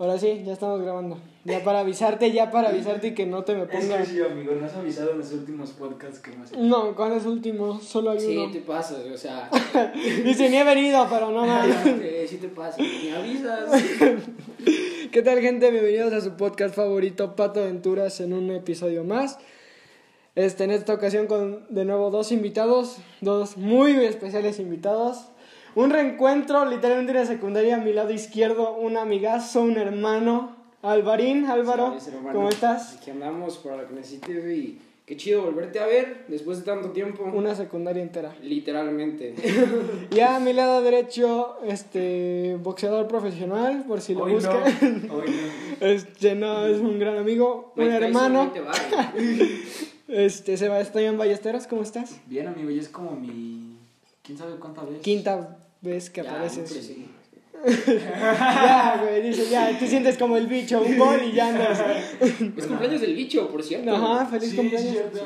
Ahora sí, ya estamos grabando. Ya para avisarte, ya para avisarte y que no te me Es que pongas. sí, amigo, no has avisado en los últimos podcasts que hemos hecho. No, ¿cuál es último? Solo hay Sí, uno. te pasas, o sea. Dice, ni he venido, pero no mames. sí te pasas, me avisas. ¿Qué tal, gente? Bienvenidos a su podcast favorito, Pato Aventuras, en un episodio más. Este, en esta ocasión con de nuevo dos invitados, dos muy especiales invitados. Un reencuentro, literalmente de secundaria, a mi lado izquierdo, un amigazo, un hermano, Alvarín, Álvaro, ¿cómo estás? Aquí andamos para lo que necesites y qué chido volverte a ver después de tanto tiempo. Una secundaria entera. Literalmente. Y a mi lado derecho, este, boxeador profesional, por si lo Hoy no, buscan. hoy no. Este, no, es un gran amigo, un Mike hermano. Este, Sebastián Ballesteros, ¿cómo estás? Bien, amigo, ya es como mi. ¿Quién sabe cuántas veces? Quinta vez que Ya, apareces. Ya, güey, dice, ya, te sientes como el bicho, un gol y ya andas. Es cumpleaños del bicho, por cierto. Ajá, feliz Sí, cumpleaños. sí.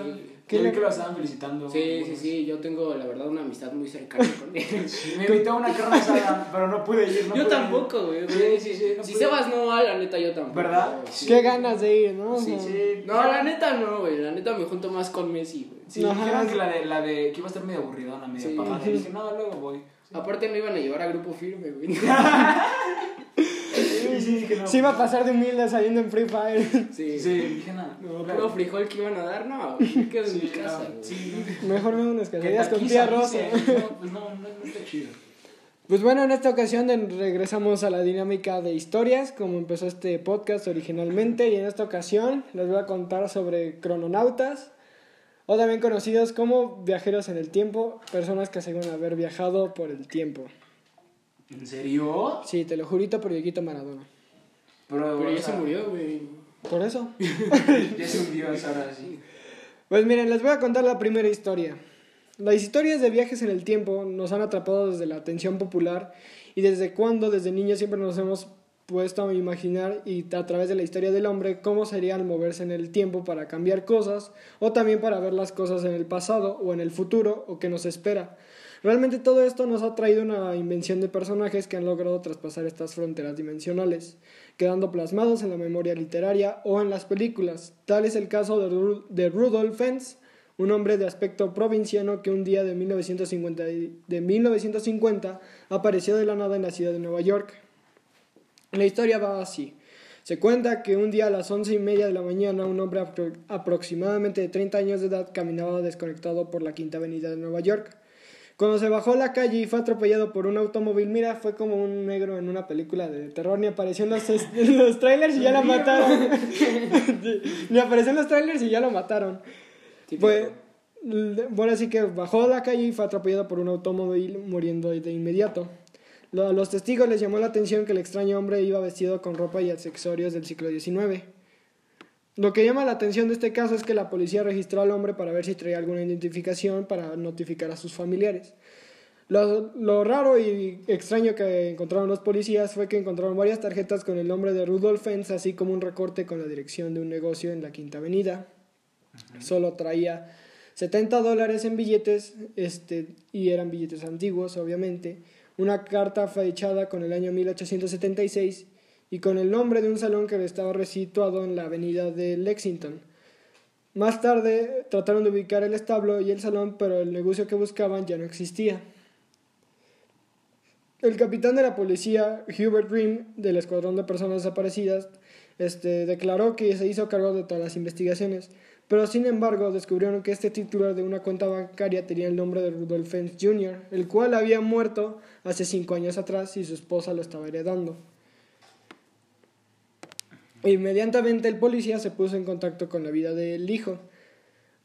¿Qué vi le- que lo estaban felicitando. Sí, sí, sí, yo tengo la verdad una amistad muy cercana con él. Me invitó a una carne asada, pero no pude ir. No yo pude tampoco, güey. Sí, sí, sí. no si pude. Sebas no va, la neta yo tampoco. ¿Verdad? Sí. Qué ganas de ir, ¿no? Sí, sí. No, la neta no, güey. La neta me junto más con Messi, güey. Sí, Ajá. dijeron que la de, la de. que iba a estar medio aburridona, medio Sí. apagada. Y dije, no, luego voy. Aparte no iban a llevar a grupo firme, güey. Sí, sí, dije, no. Iba a pasar de humilde saliendo en Free Fire. Sí. Sí, dije, nada. No, frijol que iban a dar, no, quedo en mi casa, sí. Mejor me unas Que quesadillas con tía Rosa. No, pues no, no, no está chido. Pues bueno, en esta ocasión regresamos a la dinámica de historias, como empezó este podcast originalmente, y en esta ocasión les voy a contar sobre crononautas, o también conocidos como viajeros en el tiempo, personas que aseguran haber viajado por el tiempo. ¿En serio? Sí, te lo jurito por Dieguito Maradona. Pero, Pero o ya sea, se murió, güey. Por eso. Ya es un dios ahora sí. Pues miren, les voy a contar la primera historia. Las historias de viajes en el tiempo nos han atrapado desde la atención popular y desde cuando desde niños siempre nos hemos puesto a imaginar y a través de la historia del hombre cómo sería al moverse en el tiempo para cambiar cosas o también para ver las cosas en el pasado o en el futuro o que nos espera. Realmente todo esto nos ha traído una invención de personajes que han logrado traspasar estas fronteras dimensionales, quedando plasmados en la memoria literaria o en las películas. Tal es el caso de, de Rudolf Fentz, un hombre de aspecto provinciano que un día de 1950, y- de 1950 apareció de la nada en la ciudad de Nueva York. La historia va así. Se cuenta que un día a las once y media de la mañana un hombre apro- aproximadamente de 30 años de edad caminaba desconectado por la Quinta Avenida de Nueva York. Cuando se bajó a la calle y fue atropellado por un automóvil, mira, fue como un negro en una película de terror, ni apareció en los, en los trailers y ya lo mataron. ni apareció en los trailers y ya lo mataron. Pues, bueno, así que bajó a la calle y fue atropellado por un automóvil muriendo de inmediato. A los testigos les llamó la atención que el extraño hombre iba vestido con ropa y accesorios del siglo XIX. Lo que llama la atención de este caso es que la policía registró al hombre para ver si traía alguna identificación para notificar a sus familiares. Lo, lo raro y extraño que encontraron los policías fue que encontraron varias tarjetas con el nombre de Rudolf Fentz, así como un recorte con la dirección de un negocio en la Quinta Avenida. Solo traía 70 dólares en billetes, este, y eran billetes antiguos, obviamente. Una carta fechada con el año 1876 y con el nombre de un salón que estaba situado en la avenida de Lexington. Más tarde trataron de ubicar el establo y el salón, pero el negocio que buscaban ya no existía. El capitán de la policía, Hubert Grimm, del escuadrón de personas desaparecidas, este, declaró que se hizo cargo de todas las investigaciones, pero sin embargo descubrieron que este titular de una cuenta bancaria tenía el nombre de Rudolf Fentz Jr., el cual había muerto hace cinco años atrás y su esposa lo estaba heredando. Inmediatamente el policía se puso en contacto con la vida del hijo.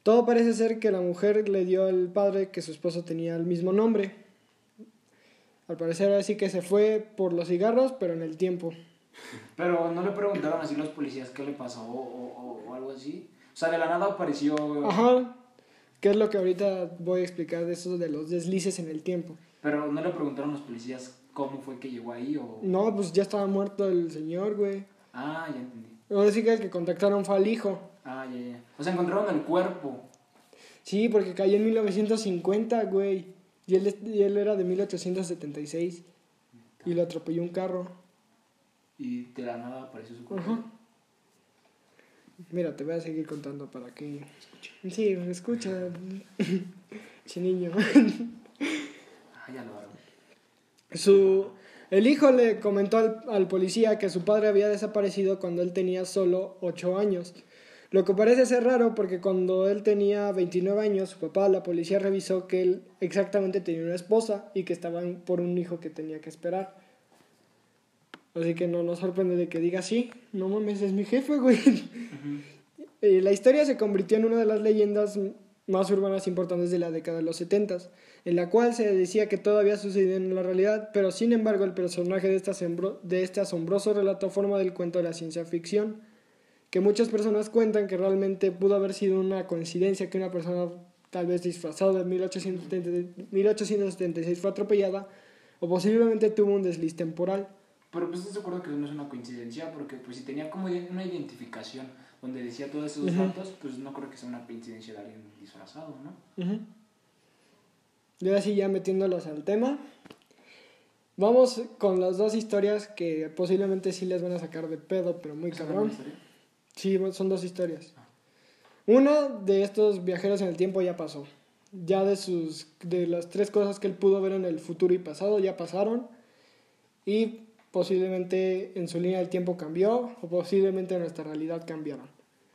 Todo parece ser que la mujer le dio al padre que su esposo tenía el mismo nombre. Al parecer así que se fue por los cigarros, pero en el tiempo. Pero no le preguntaron así los policías qué le pasó o, o, o algo así. O sea, de la nada apareció. Ajá. ¿Qué es lo que ahorita voy a explicar de eso de los deslices en el tiempo? Pero no le preguntaron los policías cómo fue que llegó ahí o. No, pues ya estaba muerto el señor, güey. Ah, ya entendí. Ahora sí que el que contactaron fue al hijo. Ah, ya, ya. O sea, encontraron el cuerpo. Sí, porque cayó en 1950, güey. Y él, y él era de 1876. Y lo atropelló un carro. Y de la nada apareció su cuerpo. Ajá. Mira, te voy a seguir contando para que... Sí, escucha. Che niño. Ah, ya lo hago. Su, el hijo le comentó al, al policía que su padre había desaparecido cuando él tenía solo 8 años. Lo que parece ser raro porque cuando él tenía 29 años, su papá, la policía revisó que él exactamente tenía una esposa y que estaban por un hijo que tenía que esperar. Así que no nos sorprende de que diga sí, no mames, es mi jefe, güey. Eh, la historia se convirtió en una de las leyendas más urbanas importantes de la década de los 70, en la cual se decía que todo había sucedido en la realidad, pero sin embargo el personaje de este, de este asombroso relato forma del cuento de la ciencia ficción, que muchas personas cuentan que realmente pudo haber sido una coincidencia que una persona tal vez disfrazada de 1870 1876 fue atropellada o posiblemente tuvo un desliz temporal. Pero pues estás de acuerdo que no es una coincidencia, porque pues si tenía como una identificación donde decía todos esos Ujú. datos, pues no creo que sea una coincidencia de alguien disfrazado, ¿no? Ujú. Y ahora sí, ya metiéndolos al tema. Vamos con las dos historias que posiblemente sí les van a sacar de pedo, pero muy ¿Esa es cabrón. Sí, son dos historias. Una de estos viajeros en el tiempo ya pasó. Ya de sus de las tres cosas que él pudo ver en el futuro y pasado ya pasaron y posiblemente en su línea del tiempo cambió o posiblemente nuestra realidad cambiaron.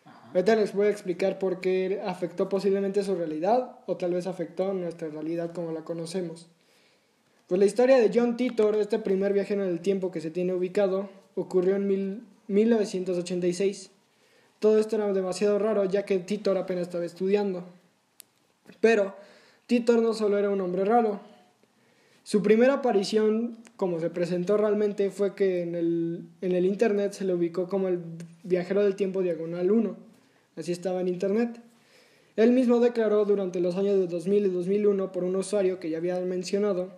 Ajá. Ahorita les voy a explicar por qué afectó posiblemente su realidad o tal vez afectó nuestra realidad como la conocemos. Pues la historia de John Titor, este primer viajero en el tiempo que se tiene ubicado, ocurrió en mil- 1986. Todo esto era demasiado raro ya que Titor apenas estaba estudiando. Pero Titor no solo era un hombre raro. Su primera aparición, como se presentó realmente, fue que en el, en el internet se le ubicó como el viajero del tiempo diagonal 1. Así estaba en internet. Él mismo declaró durante los años de 2000 y 2001 por un usuario que ya había mencionado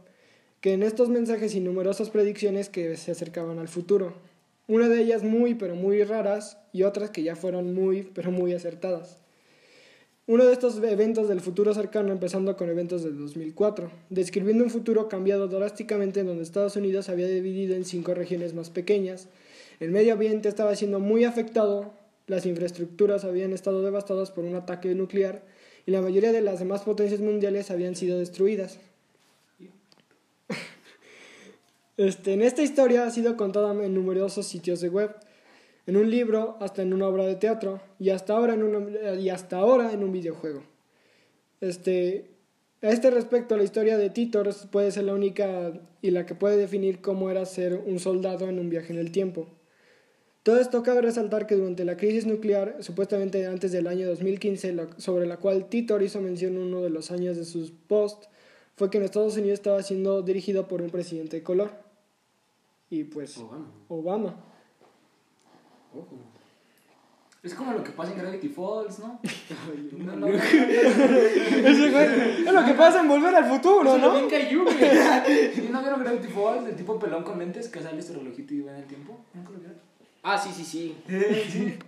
que en estos mensajes y numerosas predicciones que se acercaban al futuro. Una de ellas muy pero muy raras y otras que ya fueron muy pero muy acertadas. Uno de estos eventos del futuro cercano empezando con eventos del 2004, describiendo un futuro cambiado drásticamente en donde Estados Unidos se había dividido en cinco regiones más pequeñas, el medio ambiente estaba siendo muy afectado, las infraestructuras habían estado devastadas por un ataque nuclear y la mayoría de las demás potencias mundiales habían sido destruidas. Este, en esta historia ha sido contada en numerosos sitios de web, en un libro, hasta en una obra de teatro y hasta ahora en, una- y hasta ahora en un videojuego. Este, a este respecto, la historia de Titor puede ser la única y la que puede definir cómo era ser un soldado en un viaje en el tiempo. Todo esto cabe resaltar que durante la crisis nuclear, supuestamente antes del año 2015, la- sobre la cual Titor hizo mención en uno de los años de sus posts, fue que en Estados Unidos estaba siendo dirigido por un presidente de color. Y pues Obama. Obama. Ojo. Es como lo que pasa en Gravity Falls, ¿no? No, no, Ese güey, es lo que pasa en Volver al Futuro, ¿no? bien cayó, güey. ¿Y no vieron Gravity Falls? El tipo pelón con lentes que sale este relojito y va en el tiempo. ¿Nunca lo vieron? Ah, sí, sí, sí.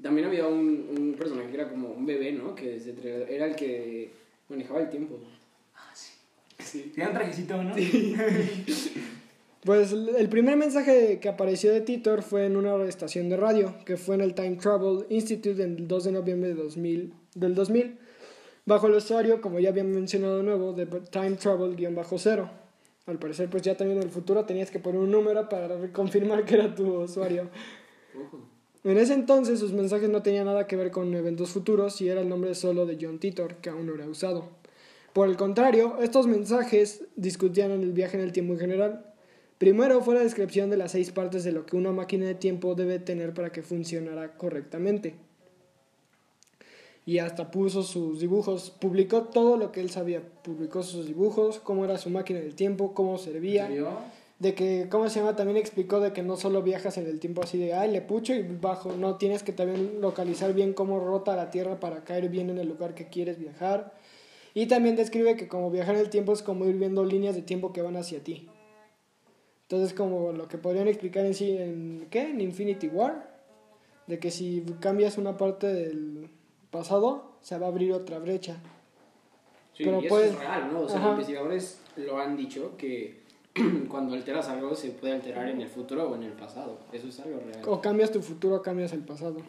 También había un, un personaje que era como un bebé, ¿no? Que se era el que manejaba el tiempo. Ah, sí. Sí. Tiene un trajecito, ¿no? Pues el primer mensaje que apareció de Titor fue en una estación de radio, que fue en el Time Travel Institute el 2 de noviembre de 2000, del 2000, bajo el usuario, como ya había mencionado de nuevo, de Time Travel-0. Al parecer, pues ya también en el futuro tenías que poner un número para confirmar que era tu usuario. En ese entonces sus mensajes no tenían nada que ver con eventos futuros y era el nombre solo de John Titor, que aún no era usado. Por el contrario, estos mensajes discutían en el viaje en el tiempo en general. Primero fue la descripción de las seis partes de lo que una máquina de tiempo debe tener para que funcionara correctamente. Y hasta puso sus dibujos, publicó todo lo que él sabía, publicó sus dibujos, cómo era su máquina del tiempo, cómo ¿En servía de que, ¿cómo se llama? También explicó de que no solo viajas en el tiempo así de, ay, le pucho y bajo, no, tienes que también localizar bien cómo rota la Tierra para caer bien en el lugar que quieres viajar. Y también describe que como viajar en el tiempo es como ir viendo líneas de tiempo que van hacia ti. Entonces, como lo que podrían explicar en sí, en, ¿qué? En Infinity War, de que si cambias una parte del pasado, se va a abrir otra brecha. Sí, Pero y eso puedes- es real, ¿no? O sea, Ajá. investigadores lo han dicho que cuando alteras algo se puede alterar en el futuro o en el pasado. Eso es algo real. O cambias tu futuro o cambias el pasado.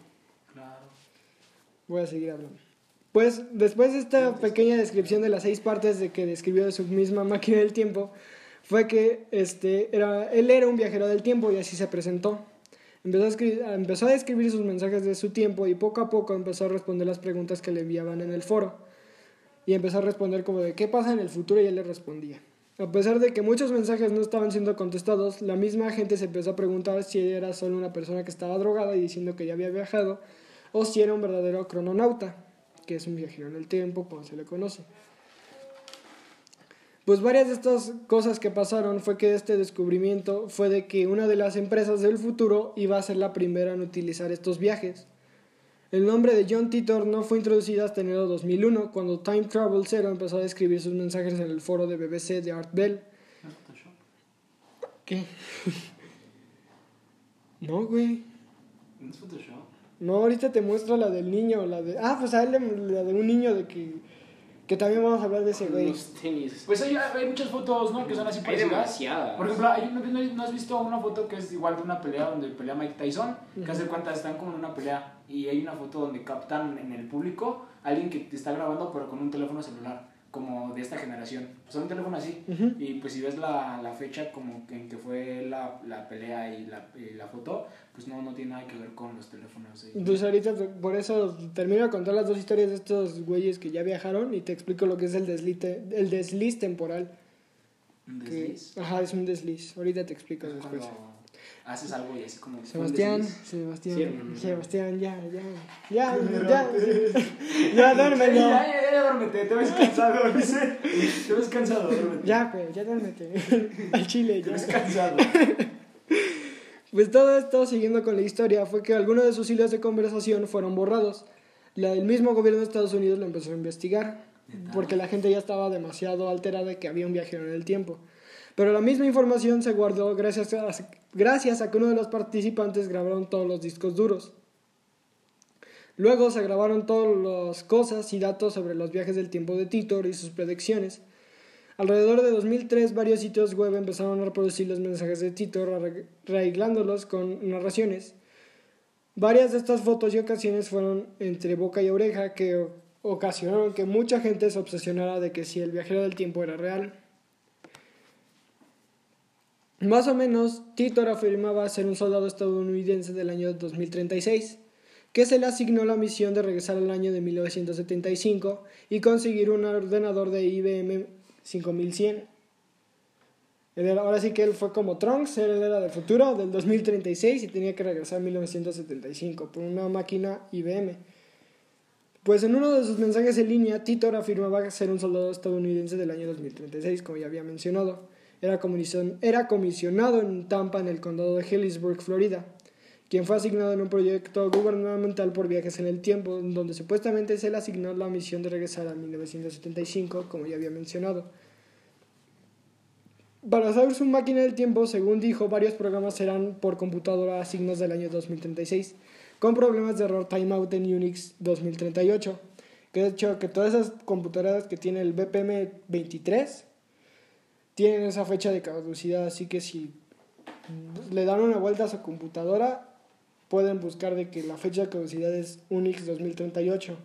Claro. Voy a seguir hablando. Pues después de esta pequeña descripción de las seis partes de que describió de su misma máquina del tiempo, fue que este, era, él era un viajero del tiempo y así se presentó. Empezó a, escribir, empezó a describir sus mensajes de su tiempo y poco a poco empezó a responder las preguntas que le enviaban en el foro. Y empezó a responder como de qué pasa en el futuro y él le respondía. A pesar de que muchos mensajes no estaban siendo contestados, la misma gente se empezó a preguntar si era solo una persona que estaba drogada y diciendo que ya había viajado, o si era un verdadero crononauta, que es un viajero en el tiempo, como se le conoce. Pues varias de estas cosas que pasaron fue que este descubrimiento fue de que una de las empresas del futuro iba a ser la primera en utilizar estos viajes. El nombre de John Titor no fue introducido hasta enero de 2001, cuando Time Travel Zero empezó a escribir sus mensajes en el foro de BBC de Art Bell. ¿Qué? no, güey. ¿No es Photoshop? No, ahorita te muestro la del niño, la de... Ah, pues a él la de un niño de que... Que también vamos a hablar de ese güey. Los tenis. Pues hay, hay muchas fotos, ¿no? Que son así Hay parecidas. demasiadas. Por ejemplo, hay- ¿no, no- no has visto una foto que es igual de una pelea donde pelea Mike Tyson? Que hace cuenta están como en una pelea y hay una foto donde captan en el público a alguien que te está grabando pero con un teléfono celular, como de esta generación. Sea, un teléfono así. Ujú. Y pues si ves la, la fecha como que en que fue la, la pelea y la, y la foto, pues no, no tiene nada que ver con los teléfonos. ahí. Pues ahorita por eso termino de contar las dos historias de estos güeyes que ya viajaron y te explico lo que es el deslite, el desliz temporal. Un Que, desliz. ajá, es un desliz. Ahorita te explico Es después. cuando haces algo y así como... Sebastián. Sebastián, Sí. Sebastián, ya, ya, ya, ya, ya, duérmelo. Ya, ya, ya, duérmete, te ves cansado, dice. Te ves cansado, duérmete. Ya, pues, ya duérmete. Al chile, Te ves ya. cansado. Pues todo esto, siguiendo con la historia, fue que algunos de sus hilos de conversación fueron borrados. La, el mismo gobierno de Estados Unidos lo empezó a investigar, porque la gente ya estaba demasiado alterada de que había un viajero en el tiempo. Pero la misma información se guardó gracias a, que uno de los participantes grabaron todos los discos duros. Luego se grabaron todas las cosas y datos sobre los viajes del tiempo de Titor y sus predicciones. Alrededor de 2003, varios sitios web empezaron a reproducir los mensajes de Titor, arreg- arreglándolos con narraciones. Varias de estas fotos y ocasiones fueron entre boca y oreja que ocasionaron que mucha gente se obsesionara de que si el viajero del tiempo era real. Más o menos, Titor afirmaba ser un soldado estadounidense del año 2036, que se le asignó la misión de regresar al año de 1975 y conseguir un ordenador de IBM 5100. Él era- ahora sí que él fue como Trunks, él era del futuro, del 2036 y tenía que regresar en 1975 por una máquina IBM. Pues en uno de sus mensajes en línea, Titor afirmaba ser un soldado estadounidense del año 2036, como ya había mencionado. Era, comisión- era comisionado en Tampa, en el condado de Hellisburg, Florida, quien fue asignado en un proyecto gubernamental por viajes en el tiempo, donde supuestamente se le asignó la misión de regresar a 1975, como ya había mencionado. Para usar su máquina del tiempo, según dijo, varios programas serán por computadora a signos del año 2036, con problemas de error timeout en Unix 2038. Que de hecho, que todas esas computadoras que tienen el BPM 23 tienen esa fecha de caducidad, así que si le dan una vuelta a su computadora, pueden buscar de que la fecha de caducidad es Unix 2038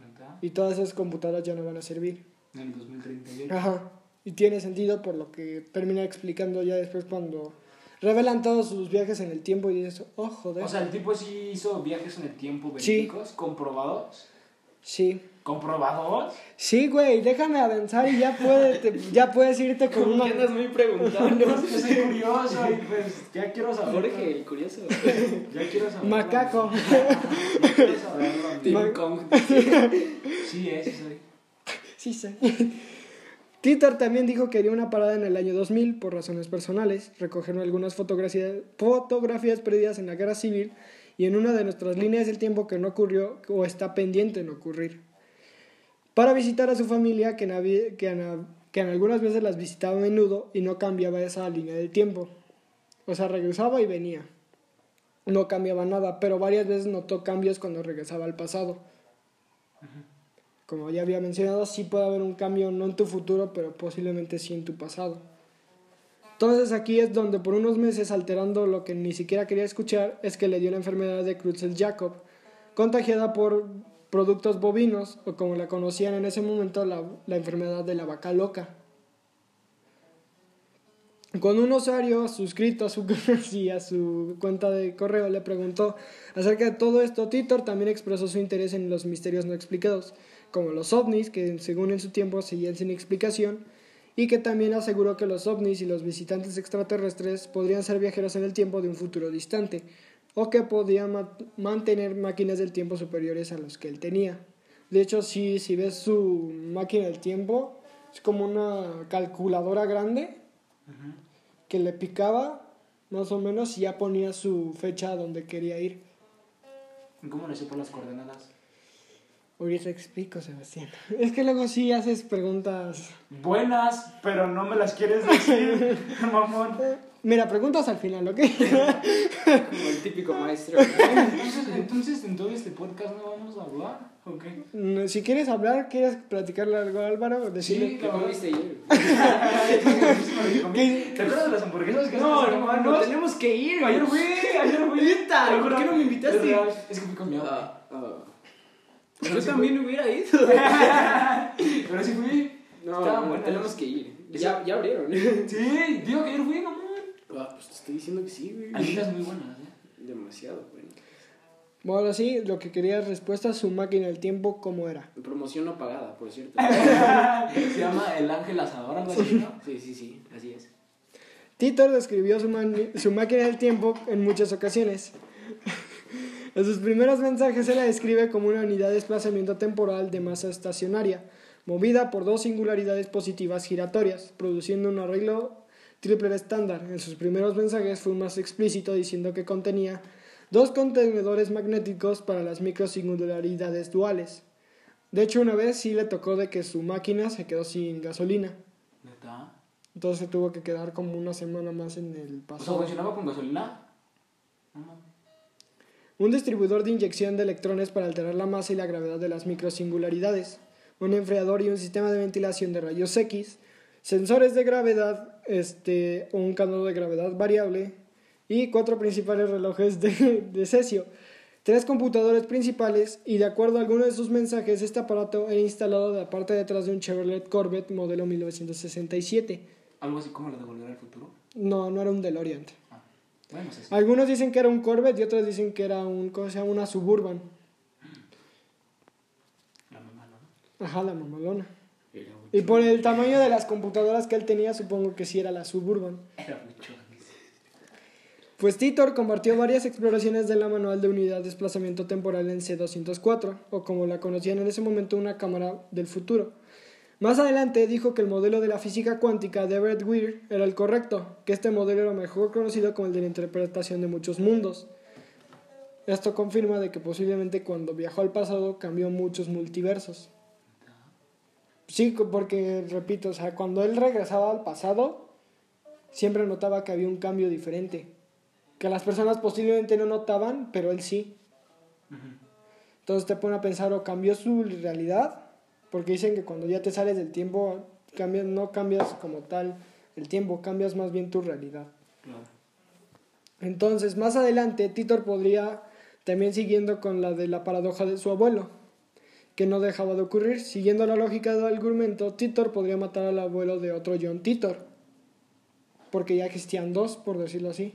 ¿Neta? y todas esas computadoras ya no van a servir. En el 2038. Ajá. Y tiene sentido por lo que termina explicando ya después cuando revelan todos sus viajes en el tiempo y eso, oh, joder. O sea, el tipo sí hizo viajes en el tiempo Sí. verídicos, comprobados. sí. ¿Comprobados? Sí, güey, déjame avanzar y ya, puede, te- ya puedes irte con que andas muy preguntando. No, es soy curioso y pues ya quiero saber. Jorge, el curioso. Ya quiero saber. Macaco. Ya quiero saberlo. Tim Kong. Sí, ese soy. Sí, sí. Titor también dijo que haría una parada en el año 2000 por razones personales. Recogieron algunas fotografías, fotografías perdidas en la guerra civil y en una de nuestras líneas del tiempo que no ocurrió o está pendiente en ocurrir. Para visitar a su familia, que en, algunas veces las visitaba a menudo y no cambiaba esa línea del tiempo. O sea, regresaba y venía. No cambiaba nada, pero varias veces notó cambios cuando regresaba al pasado como ya había mencionado, sí puede haber un cambio, no en tu futuro, pero posiblemente sí en tu pasado. Entonces aquí es donde por unos meses, alterando lo que ni siquiera quería escuchar, es que le dio la enfermedad de Creutzfeldt-Jakob, contagiada por productos bovinos, o como la conocían en ese momento, la, la enfermedad de la vaca loca. Con un usuario suscrito a su, sí, a su cuenta de correo le preguntó acerca de todo esto, Titor también expresó su interés en los misterios no explicados, como los ovnis, que según en su tiempo seguían sin explicación, y que también aseguró que los ovnis y los visitantes extraterrestres podrían ser viajeros en el tiempo de un futuro distante, o que podían ma- mantener máquinas del tiempo superiores a los que él tenía. De hecho, si, si ves su máquina del tiempo, es como una calculadora grande que le picaba más o menos y ya ponía su fecha donde quería ir. ¿Y ¿Cómo le supo las coordenadas? Ahorita explico, Sebastián. Es que luego sí haces preguntas. Buenas, pero no me las quieres decir, mamón. Mira, preguntas al final, ¿ok? Como el típico maestro. Entonces, entonces, en todo este podcast no vamos a hablar, ¿o qué? Mm, si quieres hablar, ¿quieres platicarle algo a Álvaro? Decirle Sí, ¿Qué comiste ayer? ¿Te acuerdas de las hamburguesas que No, hermano, hermanos? tenemos que ir. Ayer fui, ayer fui. ¿por qué no me invitaste? Es que fui con mi abuela. Pero Yo sí también hubiera ido. Pero sí fui. No, no, tenemos que ir. Ya, ya abrieron. Sí, digo que ayer fui, mamón. Ah, pues te estoy diciendo que sí, güey. Hay unas muy buenas, ¿eh? Demasiado, bueno. Bueno, sí, lo que quería es respuesta a su máquina del tiempo, ¿cómo era? Promoción no pagada, por cierto. Se llama El Ángel Asador, algo así, ¿no? Sí, sí, sí, así es. Titor describió su, su máquina del tiempo en muchas ocasiones. En sus primeros mensajes se la describe como una unidad de desplazamiento temporal de masa estacionaria, movida por dos singularidades positivas giratorias, produciendo un arreglo triple estándar. En sus primeros mensajes fue más explícito diciendo que contenía dos contenedores magnéticos para las microsingularidades duales. De hecho, una vez sí le tocó de que su máquina se quedó sin gasolina. ¿Neta? Entonces se tuvo que quedar como una semana más en el O sea. ¿funcionaba con gasolina? No. Un distribuidor de inyección de electrones para alterar la masa y la gravedad de las microsingularidades. Un enfriador y un sistema de ventilación de rayos X. Sensores de gravedad, este, un canal de gravedad variable. Y cuatro principales relojes de, de cesio. Tres computadores principales y de acuerdo a algunos de sus mensajes, este aparato era instalado de la parte de atrás de un Chevrolet Corvette modelo 1967. Algo así como la de Volver al Futuro. No, no era un DeLorean. Bueno, sí. Algunos dicen que era un Corvette y otros dicen que era un, ¿cómo se llama? Una Suburban. La mamá, ¿no? Ajá, la mamalona. Y por el tamaño de las computadoras que él tenía, supongo que sí era la Suburban. Era mucho. Pues Titor compartió varias exploraciones de la manual de unidad de desplazamiento temporal en C204, o como la conocían en ese momento, una cámara del futuro. Más adelante dijo que el modelo de la física cuántica de Everett Weir era el correcto, que este modelo era mejor conocido como el de la interpretación de muchos mundos. Esto confirma de que posiblemente cuando viajó al pasado cambió muchos multiversos. Sí, porque repito, o sea, cuando él regresaba al pasado, siempre notaba que había un cambio diferente. Que las personas posiblemente no notaban, pero él sí. Entonces te pone a pensar o cambió su realidad, porque dicen que cuando ya te sales del tiempo, cambias, no cambias como tal el tiempo, cambias más bien tu realidad. Claro. Entonces, más adelante, Titor podría, también siguiendo con la de la paradoja de su abuelo, que no dejaba de ocurrir, siguiendo la lógica del argumento, Titor podría matar al abuelo de otro John Titor, porque ya existían dos, por decirlo así.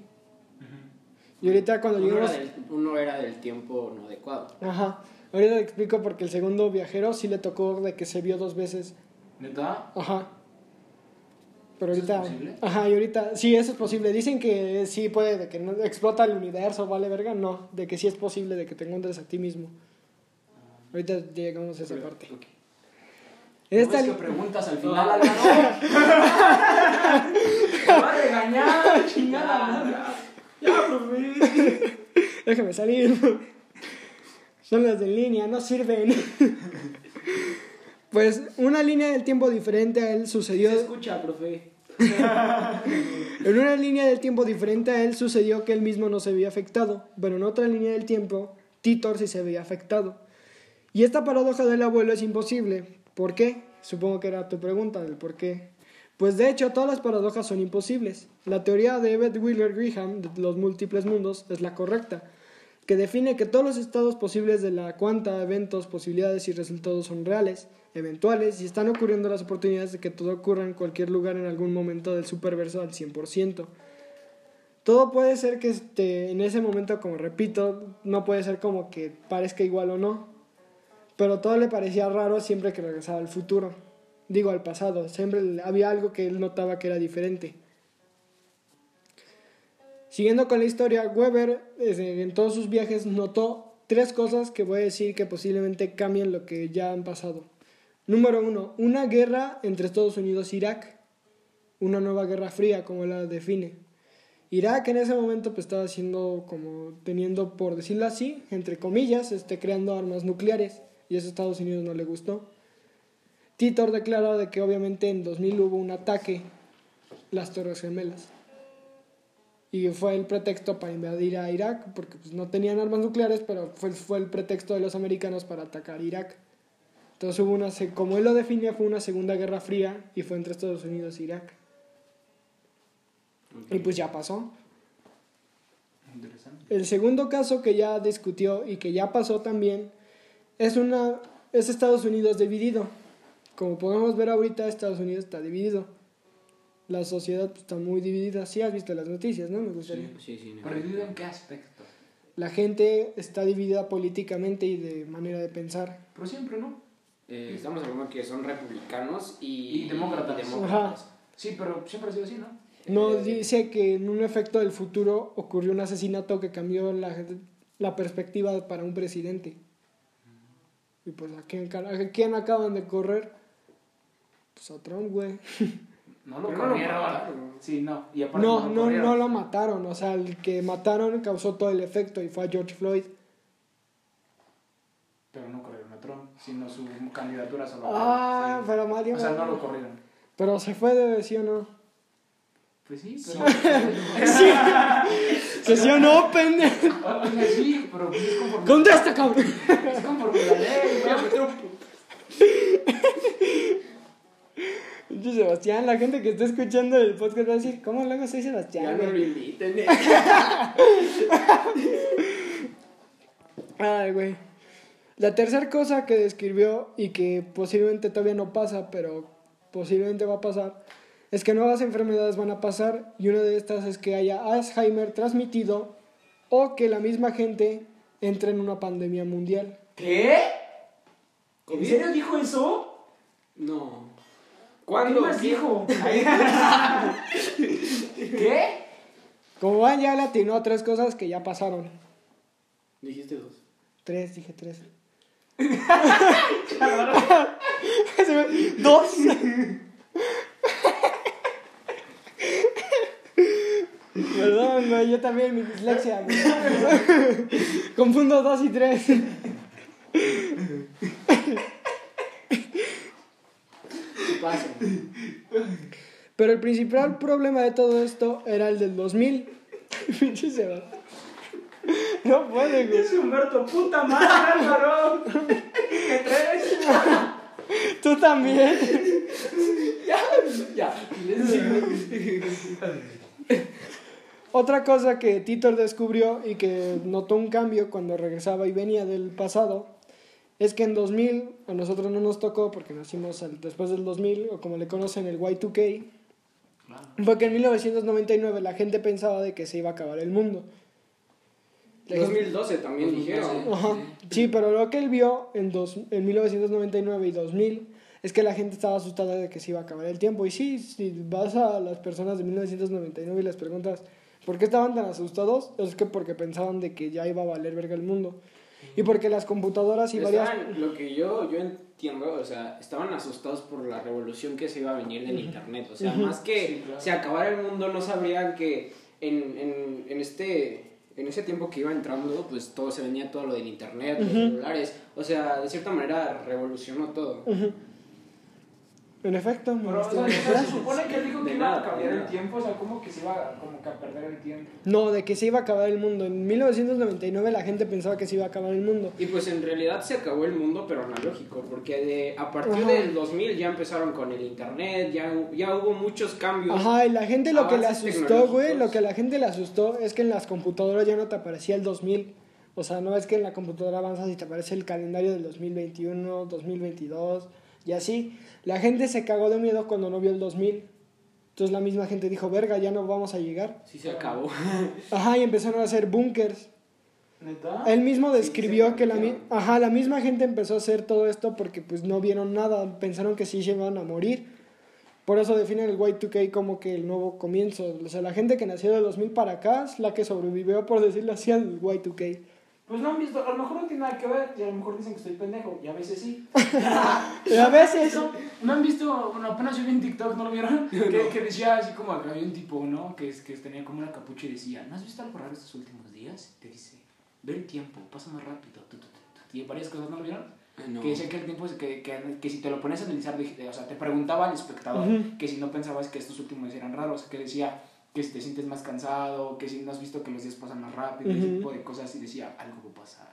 Y ahorita cuando Uno era, del, uno era del tiempo no adecuado. Ajá, ahorita te explico porque el segundo viajero sí le tocó de que se vio dos veces. ¿Neta? Ajá. Pero ¿Eso es ahorita... posible? Ajá, y ahorita... Sí, eso es posible. Dicen que sí puede, de que no explota el universo, vale verga. No, de que sí es posible de que te encuentres a ti mismo. Ahorita llegamos a esa parte. Ok. En esta ¿No ves li- que preguntas al final, Álvaro? ¡Me va a regañar, chingada! Ya, profe. Déjame salir. Son las de línea, no sirven. Pues una línea del tiempo diferente a él sucedió... Se escucha, profe. En una línea del tiempo diferente a él sucedió que él mismo no se veía afectado, pero en otra línea del tiempo, Titor sí se veía afectado. Y esta paradoja del abuelo es imposible. ¿Por qué? Supongo que era tu pregunta del por qué. Pues de hecho, todas las paradojas son imposibles. La teoría de Everett Wheeler Graham de los múltiples mundos es la correcta, que define que todos los estados posibles de la cuanta, eventos, posibilidades y resultados son reales, eventuales y están ocurriendo las oportunidades de que todo ocurra en cualquier lugar en algún momento del superverso al 100%. Todo puede ser que este, en ese momento, como repito, no puede ser como que parezca igual o no, pero todo le parecía raro siempre que regresaba al futuro, digo al pasado, siempre había algo que él notaba que era diferente. Siguiendo con la historia, Weber en todos sus viajes notó tres cosas que voy a decir que posiblemente cambien lo que ya han pasado. Número uno, una guerra entre Estados Unidos e Irak, una nueva guerra fría como la define. Irak en ese momento pues estaba haciendo como teniendo por decirlo así, entre comillas, este, creando armas nucleares y eso a Estados Unidos no le gustó. Titor declara de que obviamente en 2000 hubo un ataque, las Torres Gemelas. Y fue el pretexto para invadir a Irak, porque pues, no tenían armas nucleares, pero fue, fue el pretexto de los americanos para atacar Irak. Entonces hubo una, como él lo definía, fue una segunda guerra fría y fue entre Estados Unidos e Irak. Y pues ya pasó. El segundo caso que ya discutió y que ya pasó también es, una, es Estados Unidos dividido. Como podemos ver ahorita, Estados Unidos está dividido. La sociedad está muy dividida. Sí has visto las noticias, ¿no? Me gustaría. Sí, sí, sí. ¿Pero dividido en qué aspecto? La gente está dividida políticamente y de manera de pensar. Pero siempre, ¿no? Eh, estamos hablando que son republicanos y, Y demócratas. demócratas. Sí, pero siempre ha sido así, ¿no? No, Eh, dice que en un efecto del futuro ocurrió un asesinato que cambió la, la perspectiva para un presidente. Y pues a quién, cara- a quién acaban de correr? Pues a Trump, güey. No lo Pero no lo corrieron. mataron. sí, no. Y aparte No, lo no, corrieron. no lo mataron. O sea, el que mataron causó todo el efecto y fue a George Floyd. Pero no corrieron a Trump, sino su candidatura solo. Ah, Sí. pero Mario. O sea, no lo corrieron. Pero se fue de sí o no. Pues sí, pero. Sesión open. O sea, sí, pero pues es conforme. Contesta, cabrón. Es conforme la ley, Voy Pinche Sebastián, la gente que está escuchando el podcast va a decir, ¿cómo luego soy Sebastián? Ya güey?" no lo inviten. eh. Ay, güey. La tercera cosa que describió y que posiblemente todavía no pasa, pero posiblemente va a pasar, es que nuevas enfermedades van a pasar y una de estas es que haya Alzheimer transmitido o que la misma gente entre en una pandemia mundial. ¿Qué? ¿En serio dijo eso? No. ¿Qué ¿Cuándo? más dijo? ¿Qué? Como van, ya le atinó a tres cosas que ya pasaron. Dijiste dos. Tres, dije tres. Dos. Perdón, güey, yo también, mi dislexia. Confundo dos y tres. ¿Qué pasa? Pero el principal problema de todo esto era el del 2000. Pinche Sebastián. No puede, güey. Es Humberto, puta madre, Álvaro. ¿Qué tres? Tú también. Ya. Otra cosa que Titor descubrió y que notó un cambio cuando regresaba y venía del pasado es que en 2000, a nosotros no nos tocó porque nacimos al- después del 2000, o como le conocen el Y2K, fue que en 1999 la gente pensaba de que se iba a acabar el mundo. Gente- 2012 también 2012. dijeron. Ajá. Sí, pero lo que él vio en, dos, en 1999 y 2000 es que la gente estaba asustada de que se iba a acabar el tiempo. Y sí, si vas a las personas de 1999 y les preguntas por qué estaban tan asustados, es que porque pensaban de que ya iba a valer verga el mundo. Y porque las computadoras y varias... Estaban- lo que yo, yo entiendo, o sea, estaban asustados por la revolución que se iba a venir del internet. O sea, más que Sí, claro. se acabara el mundo, no sabrían que en, en, en este en ese tiempo que iba entrando, pues todo se venía todo lo del internet, los celulares. O sea, de cierta manera revolucionó todo. Ujú. En efecto, me Pero, o sea, mostraron o sea, se supone que él dijo que De iba a cambiar el tiempo, o sea, como que se iba como que a perder el tiempo. No, de que se iba a acabar el mundo. En 1999 la gente pensaba que se iba a acabar el mundo. Y pues en realidad se acabó el mundo, pero analógico, porque de, a partir Ajá. del 2000 ya empezaron con el internet, ya, ya hubo muchos cambios. Ajá, y la gente lo que le asustó, güey, lo que a la gente le asustó es que en las computadoras ya no te aparecía el 2000. O sea, no es que en la computadora avanzas y te aparece el calendario del 2021, 2022 y así. La gente se cagó de miedo cuando no vio el 2000. Entonces la misma gente dijo, verga, ya no vamos a llegar. Sí se acabó. Ajá, y empezaron a hacer búnkers. ¿Neta? Él mismo describió sí, que la, mi- ajá, la misma gente empezó a hacer todo esto porque pues no vieron nada, pensaron que sí se iban a morir. Por eso definen el Y2K como que el nuevo comienzo. O sea, la gente que nació del 2000 para acá es la que sobrevivió, por decirlo así, al Y2K. Pues no han visto, a lo mejor no tiene nada que ver, y a lo mejor dicen que estoy pendejo, y a veces sí. Y a veces... ¿No, ¿No han visto, bueno, apenas yo vi en TikTok, ¿no lo vieron? Que, que decía así como que había un tipo, ¿no? Que, es- que tenía como una capucha y decía, ¿no has visto algo raro estos últimos días? Te dice, ve el tiempo, pasa más rápido. tu, tu, tu, tu". Y varias cosas, ¿no lo vieron? No. Que decía que el tiempo, es que, que, que si te lo pones a analizar, o sea, te preguntaba al espectador Ujú. que si no pensabas que estos últimos días eran raros, que decía que si te sientes más cansado, que si no has visto que los días pasan más rápido, ese Ujú. tipo de cosas, y decía, algo va a pasar.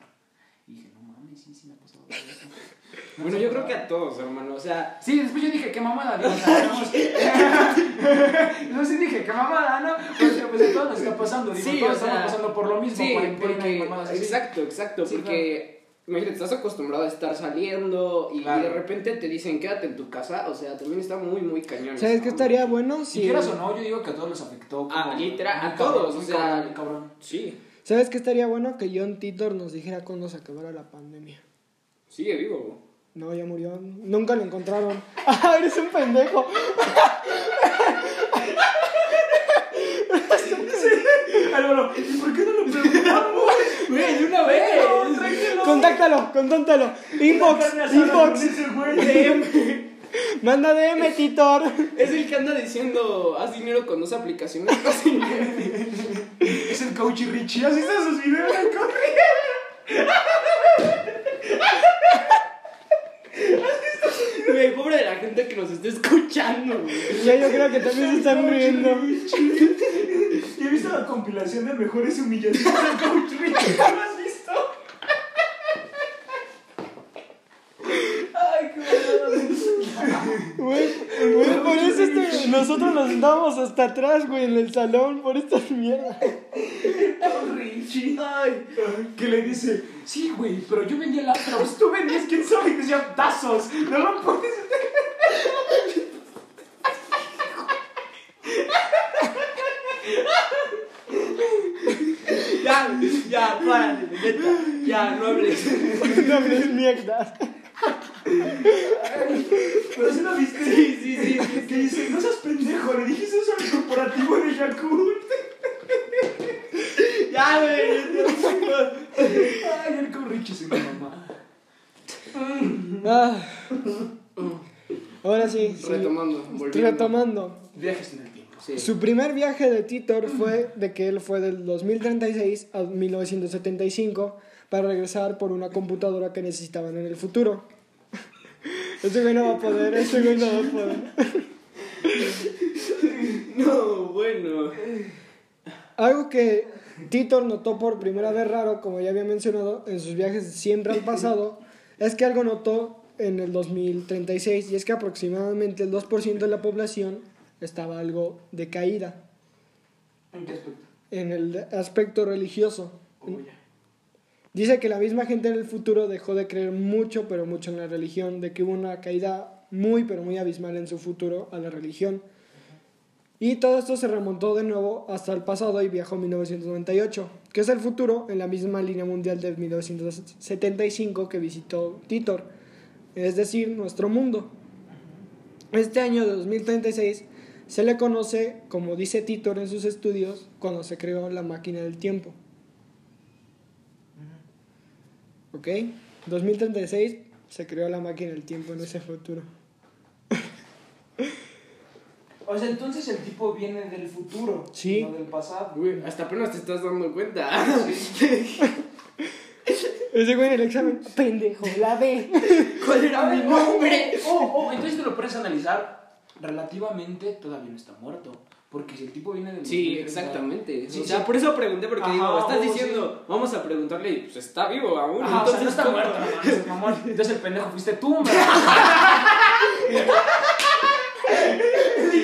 Y dije, no mames, sí, sí me ha pasado eso. ¿No Bueno, yo creo que a todos, hermano. O sea, Sí, después yo dije, qué mamada, digo, o sea, sí dije, qué mamada, ¿no? Pues, pues a todos nos está pasando, digo, Sí, todos o sea, estamos pasando por lo mismo, sí, cuarentena y porque. mamadas así. Exacto, exacto. Sí, porque. Imagínate, estás acostumbrado a estar saliendo y, Claro. de repente te dicen quédate en tu casa. O sea, también está muy, muy cañón. ¿Sabes qué estaría bueno? Si Si, quieras o no, yo digo que a todos los afectó. Ah, literal, a cabrón, todos, o sea, cabrón. Sí, ¿Sabes qué estaría bueno? Que John Titor nos dijera cuándo se acabara la pandemia. sigue vivo. No, ya murió. Nunca lo encontraron. ¡Ah, eres un pendejo! Álvaro, ¿y por qué no lo preguntamos? Güey, de una vez. Contáctalo, contáctalo. Inbox, inbox. Manda DM, Titor. Es el que anda diciendo, haz dinero con dos aplicaciones. haz dinero". Es el coach Richie, ¿has visto sus videos de Güey, pobre de la gente que nos esté escuchando, güey. Ya yo creo que también se están riendo. ¿Y he visto la compilación de mejores humillaciones del coach Richie? ¿No lo has visto? Ay, qué Güey, güey, por eso este- nosotros nos sentábamos hasta atrás, güey, en el salón, por estas mierdas. Que le dice, sí, güey, pero yo vendía laptops, tú vendías, quién sabe, y decía tazos. No lo puedes Ya, ya, párale, neta. Ya, no hables. No hables mierdas. Pero si lo viste. Sí, sí, sí. Que dice, no seas pendejo, le dijiste eso al corporativo de Yakult. Ya, güey. Ay, el coach Richie es una mamá. Ah. Ahora sí. Retomando. Retomando. Viajes en el tiempo. Sí. Su primer viaje de Titor fue de que él fue del 2036 a 1975 para regresar por una computadora que necesitaban en el futuro. Ese güey no va a poder, ese güey no va a poder. No, bueno. Algo que Titor notó por primera vez raro, como ya había mencionado, en sus viajes siempre al pasado, es que algo notó en el 2036 y es que aproximadamente el 2% de la población estaba algo decaída ¿En qué aspecto? en el aspecto religioso. Oh. Dice que la misma gente en el futuro dejó de creer mucho, pero mucho en la religión, de que hubo una caída muy, pero muy abismal en su futuro a la religión. Y todo esto se remontó de nuevo hasta el pasado y viajó a 1998, que es el futuro en la misma línea mundial del 1975 que visitó Titor, es decir, nuestro mundo. Este año de 2036 se le conoce, como dice Titor en sus estudios, cuando se creó la máquina del tiempo. ¿Ok? 2036 se creó la máquina del tiempo en ese futuro. O sea, entonces el tipo viene del futuro, Sí. no del pasado. Güey, hasta apenas te estás dando cuenta. Ese güey en el examen, pendejo, la B. ¿Cuál era mi nombre? Oh, oh, entonces te lo puedes analizar. Relativamente todavía no está muerto. Porque si el tipo viene del. Sí, 2030, exactamente. Sí, o sea, sí. por eso pregunté, porque Ajá, digo, estás oh, diciendo, vamos a preguntarle, y pues está vivo aún. Ajá, o sea, entonces, no está ¿cómo? muerto, mamón. Entonces el pendejo fuiste tú,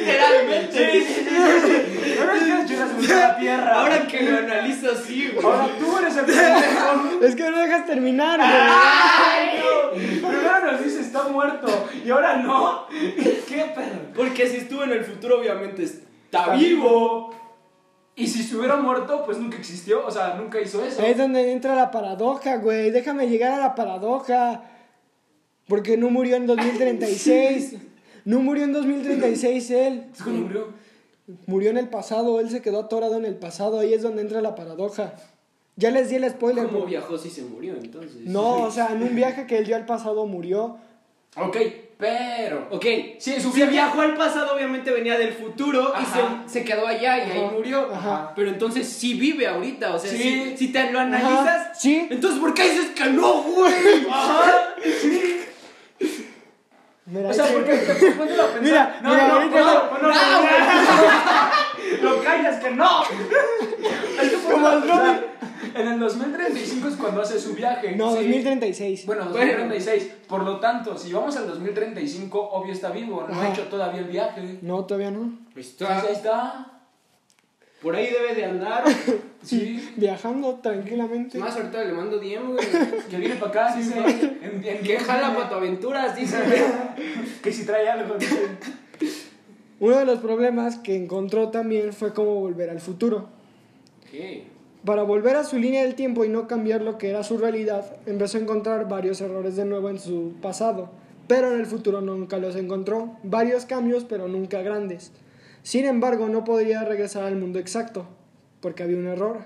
Literalmente. Sí, sí, sí, sí. No nos quieres chingas en la tierra. Ahora que lo analizo así, güey. Ahora tú eres el pendejo. Es que no dejas terminar, güey. Ay, no. Primero nos dice está muerto y ahora no. ¿Qué pedo? Porque si estuvo en el futuro, obviamente está, Está vivo. Y si estuviera muerto, pues nunca existió. O sea, nunca hizo eso. Es donde entra la paradoja, güey. Déjame llegar a la paradoja. Porque no murió en 2036. No murió en 2036 él. ¿Es cuando murió? Murió en el pasado. Él se quedó atorado en el pasado. Ahí es donde entra la paradoja. Ya les di el spoiler. ¿Cómo viajó si se murió entonces? No, o sea, en un viaje que él dio al pasado murió. Ok, pero. Ok, Sí, su si viajó al pasado, obviamente venía del futuro Ajá. y se, se quedó allá y ahí murió. Ajá. Pero entonces sí vive ahorita, o sea, Sí. si, si te lo Ajá, analizas, sí. entonces ¿por qué dices que no, güey? Ajá. Mira, O sea, porque te ponte a pensar. Mira, no, mira, no, ahorita no, no. no, no, no, Lo callas que no. Es que Como el pensar. En el 2035 es cuando hace su viaje. No, Sí. 2036. Bueno, 2036. Por lo tanto, si vamos al 2035, obvio está vivo. No Ajá. ha hecho todavía el viaje. No, todavía no. Entonces ahí está. Por ahí debe de andar. Sí. Viajando tranquilamente. Más ahorita le mando DM, güey. Que viene para acá, dice. En, en, Que jala para tu aventuras, dice. Que si trae algo, dice. Uno de los problemas que encontró también fue cómo volver al futuro. ¿Qué? Para volver a su línea del tiempo y no cambiar lo que era su realidad, empezó a encontrar varios errores de nuevo en su pasado, pero en el futuro nunca los encontró. Varios cambios, pero nunca grandes. Sin embargo, no podría regresar al mundo exacto, porque había un error.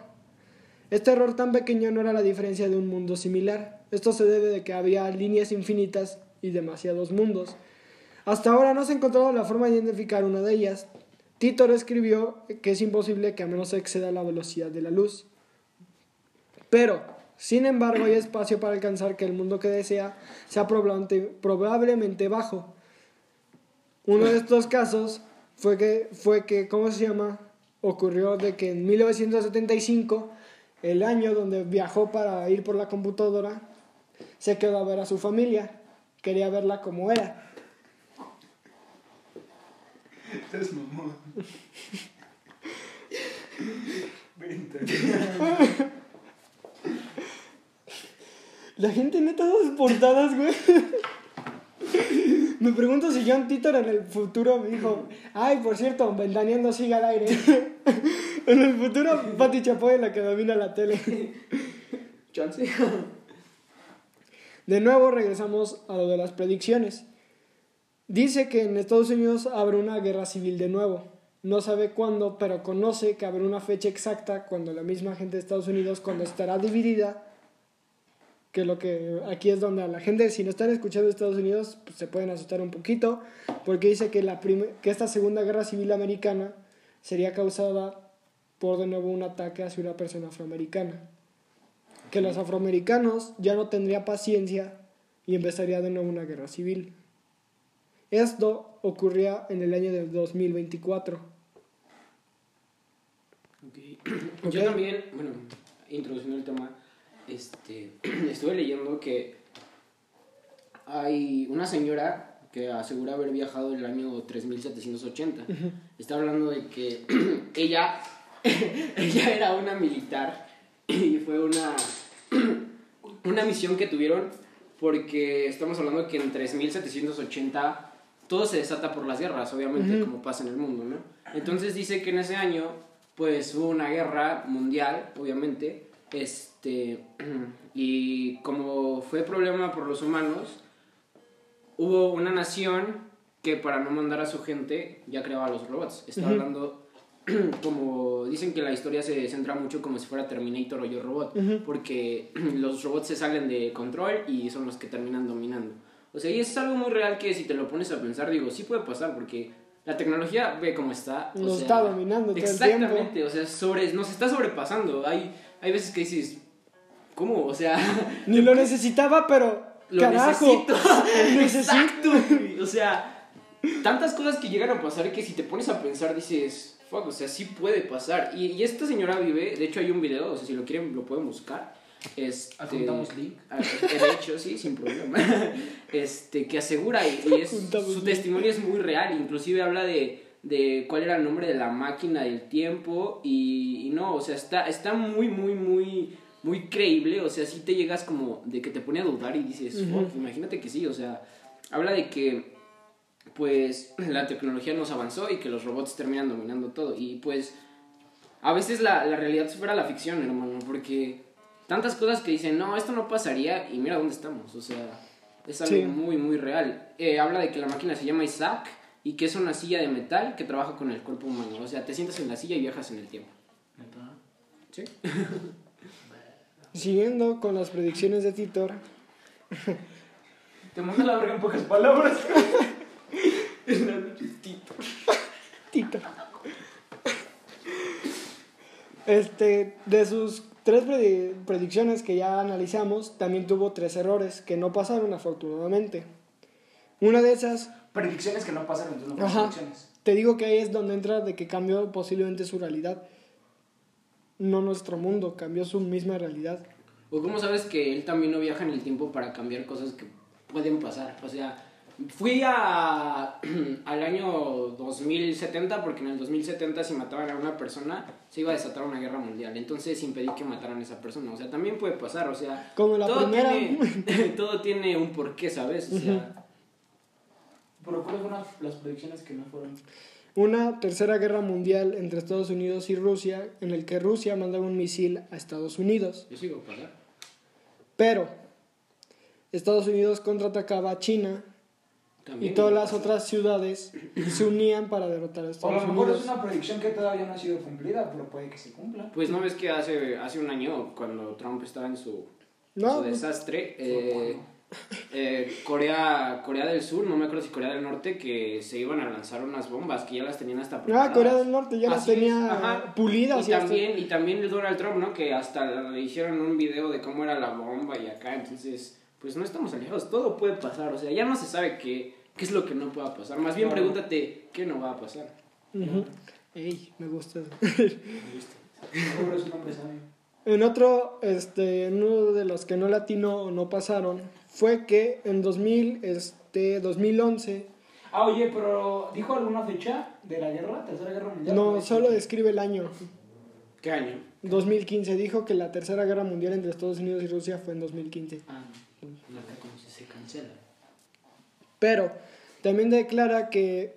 Este error tan pequeño no era la diferencia de un mundo similar. Esto se debe de que había líneas infinitas y demasiados mundos. Hasta ahora no se ha encontrado la forma de identificar una de ellas. Titor escribió que es imposible que a menos se exceda la velocidad de la luz. Pero, sin embargo, hay espacio para alcanzar que el mundo que desea sea probablemente, probablemente bajo. Uno de estos casos fue que, fue que, ¿cómo se llama? Ocurrió de que en 1975, el año donde viajó para ir por la computadora, se quedó a ver a su familia. Quería verla como era. Estás mamón. Vente. La gente neta esas portadas, güey. Me pregunto si John Titor en el futuro me dijo, ay, por cierto, ventaneando sigue al aire. en el futuro, Pati Chapoy es la que domina la tele. Chance. De nuevo regresamos a lo de las predicciones. Dice que en Estados Unidos habrá una guerra civil de nuevo. No sabe cuándo, pero conoce que habrá una fecha exacta cuando la misma gente de Estados Unidos, cuando estará dividida, que lo que aquí es donde a la gente, si no están escuchando Estados Unidos, pues se pueden asustar un poquito, porque dice que, la que esta segunda guerra civil americana sería causada por de nuevo un ataque hacia una persona afroamericana. Que los afroamericanos ya no tendrían paciencia y empezaría de nuevo una guerra civil. Esto ocurría en el año de 2024. Ok. Yo también, bueno, introduciendo el tema, este, estuve leyendo que hay una señora que asegura haber viajado el año 3780. Está hablando de que ella, ella era una militar y fue una, una misión que tuvieron porque estamos hablando que en 3780 todo se desata por las guerras, obviamente, como pasa en el mundo, ¿no? Entonces dice que en ese año, pues hubo una guerra mundial, obviamente, este, y como fue problema por los humanos, hubo una nación que para no mandar a su gente ya creaba los robots. Está hablando como dicen que la historia se centra mucho como si fuera Terminator o Yo Robot, porque los robots se salen de control y son los que terminan dominando. O sea, y es algo muy real que si te lo pones a pensar, digo, sí puede pasar, porque la tecnología ve cómo está. o Nos sea, está dominando todo el tiempo. Exactamente, o sea, sobre, nos está sobrepasando. Hay, hay veces que dices, ¿cómo? O sea, Ni lo necesitaba, pero. lo carajo. necesito. Necesito. Exacto, güey. O sea, tantas cosas que llegan a pasar que si te pones a pensar dices, fuck, o sea, sí puede pasar. Y, y esta señora vive, de hecho hay un video, o sea, si lo quieren lo pueden buscar. Este, Adjuntamos link. De hecho, sí, sin problema. Este, que asegura y, y es, su link. testimonio es muy real. Inclusive habla de, de cuál era el nombre de la máquina del tiempo y, y no, o sea, está, está muy, muy, muy, muy creíble. O sea, sí te llegas como de que te pone a dudar y dices, "Fuck, imagínate que sí. O sea, habla de que pues la tecnología nos avanzó y que los robots terminan dominando todo. Y pues a veces la, la realidad supera la ficción, hermano, porque tantas cosas que dicen, no, esto no pasaría y mira dónde estamos. O sea, es algo Sí. muy, muy real. Eh, habla de que la máquina se llama Isaac y que es una silla de metal que trabaja con el cuerpo humano. O sea, te sientas en la silla y viajas en el tiempo. ¿Neta? ¿Sí? Siguiendo con las predicciones de Titor. Te mando la verga en pocas palabras. Tito. Este, de sus tres predi- predicciones que ya analizamos, también tuvo tres errores que no pasaron afortunadamente. Una de esas, Predicciones que no pasan, entonces no fueron Ajá. predicciones. te digo que ahí es donde entra de que cambió posiblemente su realidad. No nuestro mundo, cambió su misma realidad. ¿O cómo sabes que él también no viaja en el tiempo para cambiar cosas que pueden pasar? O sea, fui a, al año 2070 porque en el 2070 si mataban a una persona se iba a desatar una guerra mundial. Entonces impedí que mataran a esa persona. O sea, también puede pasar. O sea, Como la todo, primera. Tiene, todo tiene un porqué, ¿sabes? O sea, Pero ¿cuáles fueron las- predicciones que no fueron? Una tercera guerra mundial entre Estados Unidos y Rusia, en el que Rusia mandaba un misil a Estados Unidos. yo sigo pasar. Pero Estados Unidos contraatacaba a China y También todas iba a las otras ciudades se unían para derrotar a O a Estados lo mejor es Unidos. una predicción que todavía no ha sido cumplida, pero puede que se cumpla. Pues no ves que hace, hace un año, cuando Trump estaba en su, No, su pues- desastre, eh, eh, Corea, Corea del Sur, no me acuerdo si Corea del Norte, que se iban a lanzar unas bombas que ya las tenían hasta Ah, preparadas. Corea del Norte ya las Así es, tenía ajá. pulidas Y y hasta- también, y también Donald Trump, ¿no? Que hasta le hicieron un video de cómo era la bomba y acá, entonces, pues no estamos alejados, todo puede pasar, o sea, ya no se sabe qué, qué es lo que no pueda pasar, más bien pregúntate qué no va a pasar. Ujú. Ey, me gusta. Hombre sabio. En otro, este, en uno de los que no latino o no pasaron, fue que en 2000, este, 2011, Ah, oye, pero ¿dijo alguna fecha de la guerra? ¿Tercera guerra mundial? no, solo describe el año, ¿Qué año? 2015, dijo que la tercera guerra mundial entre Estados Unidos y Rusia fue en 2015. Ah, la verdad como si se cancela. Pero también declara que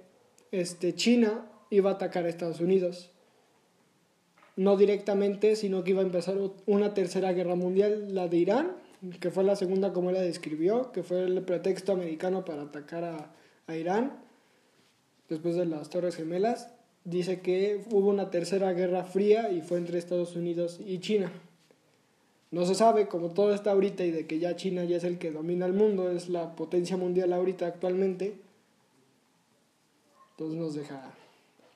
este, China iba a atacar a Estados Unidos. No directamente, sino que iba a empezar una tercera guerra mundial, la de Irán, que fue la segunda como él la describió, que fue el pretexto americano para atacar a, a Irán después de las Torres Gemelas. Dice que hubo una tercera guerra fría y fue entre Estados Unidos y China. No se sabe, como todo está ahorita y de que ya China ya es el que domina el mundo, es la potencia mundial ahorita actualmente. Entonces nos deja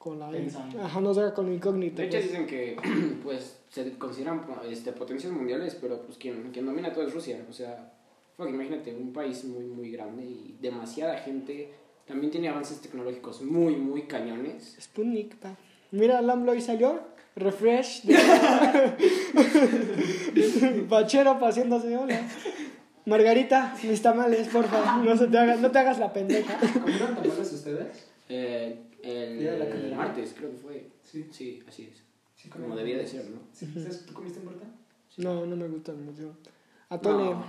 con la Pensando. ajá, nos deja con la incógnita. De hecho pues. dicen que pues se consideran este, potencias mundiales, pero pues quien, quien domina todo es Rusia. O sea, fuck, imagínate, un país muy muy grande y demasiada gente. También tiene avances tecnológicos muy muy cañones. Sputnik, pa. Mira, el AMLO ahí salió. Refresh. Pachero paseándose, hola. Margarita, mis tamales, porfa. No, se te hagas, no te hagas la pendeja. ¿Comieron tamales ustedes? Eh, el, Día de la Candelaria. martes creo que fue. Sí. Sí, así es. Sí, Como debía de ser, ¿no? Sí, ¿ustedes- ¿Tú comiste en Berta? No, no me gustan mucho. Atole. No.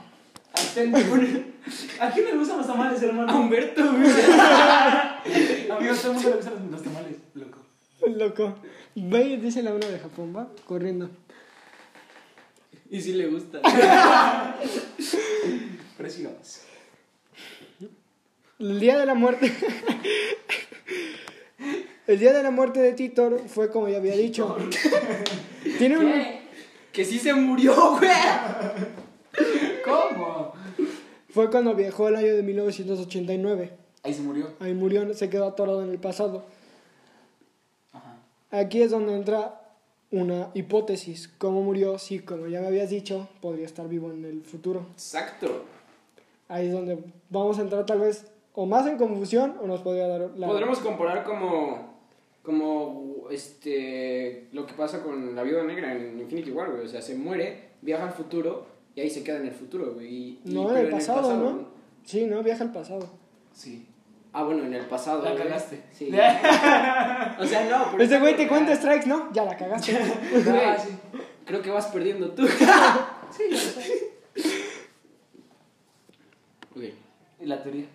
¿A quién le gustan los tamales, hermano? A Humberto, güey. Amigos, todo el mundo le gustan los tamales, loco. Loco. Ve y dice la una de Japón, va, corriendo. Y sí le gusta. Pero sigamos. El día de la muerte. El día de la muerte de Titor fue como ya había dicho. Tiene un. ¿Qué? Que sí se murió, güey. ¿Cómo? Fue cuando viajó el año de 1989. Ahí se murió. Ahí murió, se quedó atorado en el pasado. Ajá. Aquí es donde entra una hipótesis. ¿Cómo murió? Sí, como ya me habías dicho, podría estar vivo en el futuro. Exacto. Ahí es donde vamos a entrar tal vez o más en confusión o nos podría dar la... Podremos comparar como, como este, lo que pasa con la viuda negra en Infinity War, güey. O sea, se muere, viaja al futuro y ahí se queda en el futuro, güey. Y- y- No, en pero el pasado, ¿no? Sí, no, viaja al pasado. Sí. Ah, bueno, en el pasado. La güey. cagaste. Sí. o sea, no. pero Este güey te cuenta strikes, ¿no? Ya la cagaste. Ah, sí. Creo que vas perdiendo tú. Sí, yo sé. Ok. ¿Y la teoría?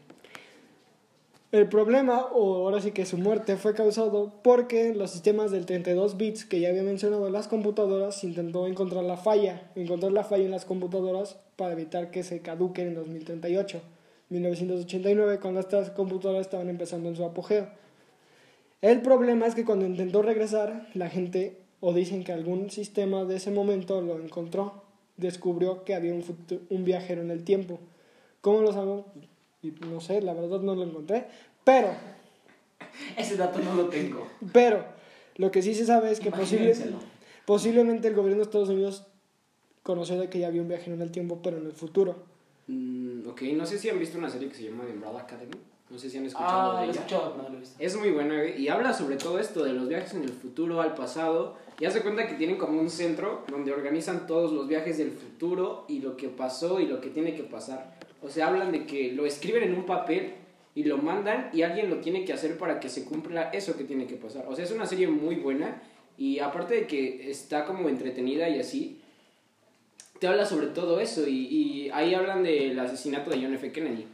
El problema, o ahora sí que su muerte, fue causado porque los sistemas del 32 bits que ya había mencionado en las computadoras intentó encontrar la falla, encontrar la falla en las computadoras para evitar que se caduquen en 2038, 1989, cuando estas computadoras estaban empezando en su apogeo. El problema es que cuando intentó regresar, la gente, o dicen que algún sistema de ese momento lo encontró, descubrió que había un, un viajero en el tiempo. ¿Cómo lo sabemos? Y no sé, la verdad no lo encontré. Pero, Ese dato no lo tengo. pero, lo que sí se sabe es que posible- posiblemente el gobierno de Estados Unidos conoció de que ya había un viajero en el tiempo, pero en el futuro. Mm, ok, no sé si han visto una serie que se llama The Umbrella Academy. No sé si han escuchado Ah, de lo he ella. escuchado, no lo he visto. Es muy buena güey, y habla sobre todo esto de los viajes en el futuro, al pasado. Y hace cuenta que tienen como un centro donde organizan todos los viajes del futuro y lo que pasó y lo que tiene que pasar. O sea, hablan de que lo escriben en un papel y lo mandan y alguien lo tiene que hacer para que se cumpla eso que tiene que pasar. O sea, es una serie muy buena y aparte de que está como entretenida y así, te habla sobre todo eso y, y ahí hablan del asesinato de John F. Kennedy.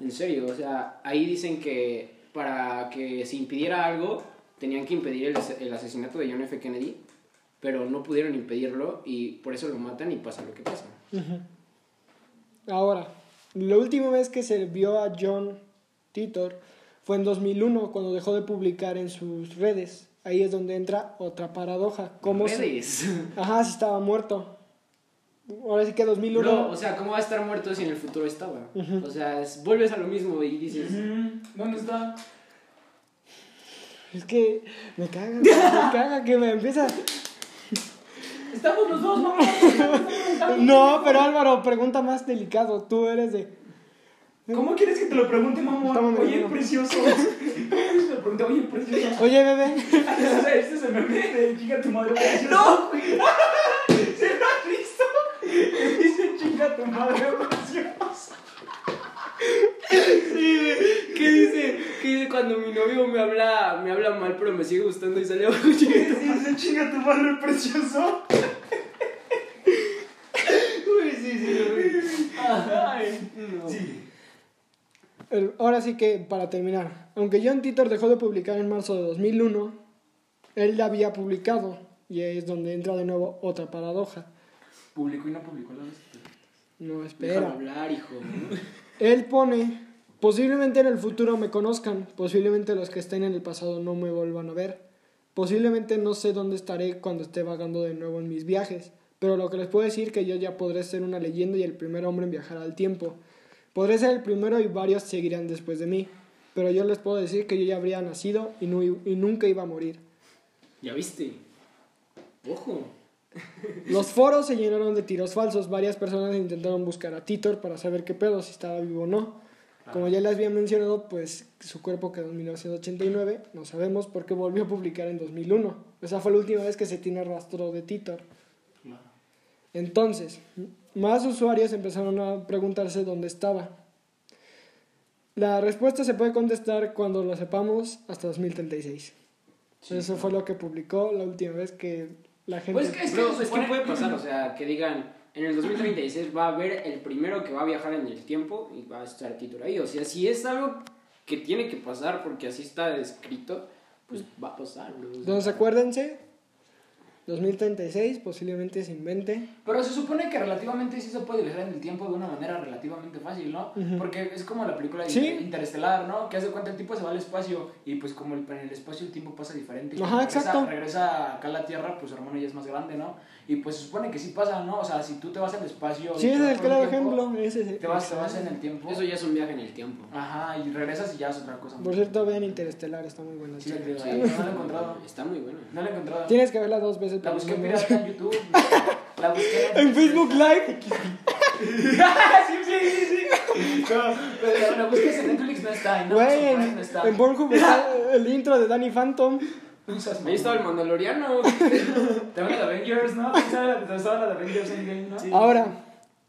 En serio, o sea, ahí dicen que para que se impidiera algo, tenían que impedir el, el asesinato de John F. Kennedy, pero no pudieron impedirlo y por eso lo matan y pasa lo que pasa. Ahora, la última vez que se vio a John Titor fue en 2001, cuando dejó de publicar en sus redes. Ahí es donde entra otra paradoja. ¿Cómo se... Redes. Ajá, si estaba muerto. Ahora sí que 2001... No, o sea, ¿cómo va a estar muerto si en el futuro estaba? O sea, es- vuelves a lo mismo y dices... ¿Dónde está? Es que me caga, me caga que me empieza... Estamos los dos, mamá. No, pero Álvaro, pregunta más delicado. Tú eres de... ¿Cómo quieres que te lo pregunte, mamá? Estamos Oye, bien. precioso. Te pregunté, oye, precioso. Oye, bebé. Este es el meme de chica tu madre preciosa. ¡No! ¿Se lo has visto? Dice chica tu madre preciosa. ¿Qué dice? ¿Qué dice cuando mi novio me habla, me habla mal pero me sigue gustando y sale abajo chiquito? Dice chica tu madre precioso. Uy, sí, sí, lo vi. Ay. No. Sí. El- Ahora sí que, para terminar, aunque John Titor dejó de publicar en marzo de 2001, él ya había publicado, y ahí es donde entra de nuevo otra paradoja. Publicó y no publicó la vez. No, Déjame espera. hablar, hijo. Él pone, posiblemente en el futuro me conozcan, posiblemente los que estén en el pasado no me vuelvan a ver, posiblemente no sé dónde estaré cuando esté vagando de nuevo en mis viajes, pero lo que les puedo decir que yo ya podré ser una leyenda y el primer hombre en viajar al tiempo. Podré ser el primero y varios seguirán después de mí, pero yo les puedo decir que yo ya habría nacido y, no y nunca iba a morir. ¿Ya viste? Ojo. Los foros se llenaron de tiros falsos. Varias personas intentaron buscar a Titor para saber qué pedo, si estaba vivo o no. Como ya les había mencionado, pues su cuerpo quedó en 1989. No sabemos por qué volvió a publicar en 2001. Esa fue la última vez que se tiene rastro de Titor. Entonces, más usuarios empezaron a preguntarse dónde estaba. La respuesta se puede contestar cuando lo sepamos hasta 2036. Eso fue lo que publicó la última vez que la gente... Pues que- Es que Bro, se es que puede pasar, o sea, que digan, en el 2036 va a haber el primero que va a viajar en el tiempo y va a estar Titor ahí. O sea, si es algo que tiene que pasar porque así está escrito, pues va a pasar, Entonces acuérdense, 2036 posiblemente se invente. Pero se supone que relativamente sí se puede viajar en el tiempo de una manera relativamente fácil, ¿no? Porque es como la película de Sí. Interestelar, ¿no? Que hace cuenta el tipo se va al espacio y pues como el- en el espacio el tiempo pasa diferente. Y Ajá, regresa- exacto. Regresa acá a la Tierra, pues su hermano ya es más grande, ¿no? Y pues se supone que sí pasa, ¿no? O sea, si tú te vas al espacio... Sí, te ese vas es el claro ejemplo. Ese es- Te vas, te vas en el tiempo. Eso ya es un viaje en el tiempo. Ajá, y regresas y ya es otra cosa. Por cierto, vean Interestelar, está muy buena. Sí, la chica. creo. no lo he encontrado. Está muy bueno. No lo he encontrado. Tienes que verla dos veces ese La busqué pirata en YouTube. La busqué En Facebook Live. sí, sí, sí, sí. No, pero la busqué en Netflix, no está. En Güey, en, no está. en Pornhub está el intro de Danny Phantom. No seas Ahí estaba el Mandaloriano. También la de Avengers, ¿no? ¿Quién sabe la de estaba la Avengers Endgame, no? Ahora,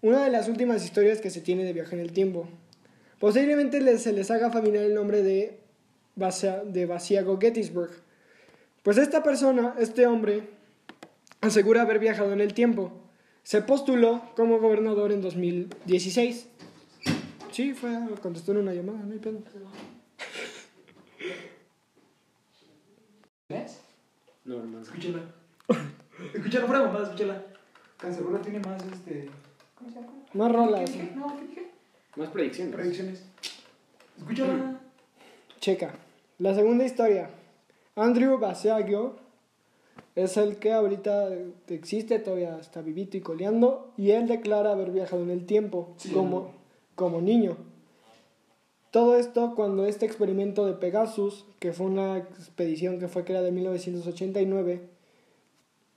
una de las últimas historias que se tiene de viaje en el tiempo. Posiblemente les- se les haga familiar el nombre de, Basia- de Basiago Gettysburg. Pues esta persona, este hombre, asegura haber viajado en el tiempo. Se postuló como gobernador en 2016. Sí, fue, contestó en una llamada, no hay pedo. ¿Ves? No, hermano. Escúchala. Escúchala, fuera mamada, escúchala. Cancerbero tiene más, este... ¿Cómo se llama? Más rolas. ¿Qué dije? No, ¿qué dije? Más predicciones. Predicciones. Escúchala. Checa. La segunda historia. Andrew Basiago es el que ahorita existe, todavía está vivito y coleando, y él declara haber viajado en el tiempo Sí, como, no. como niño. Todo esto cuando este experimento de Pegasus, que fue una expedición que fue creada en 1989,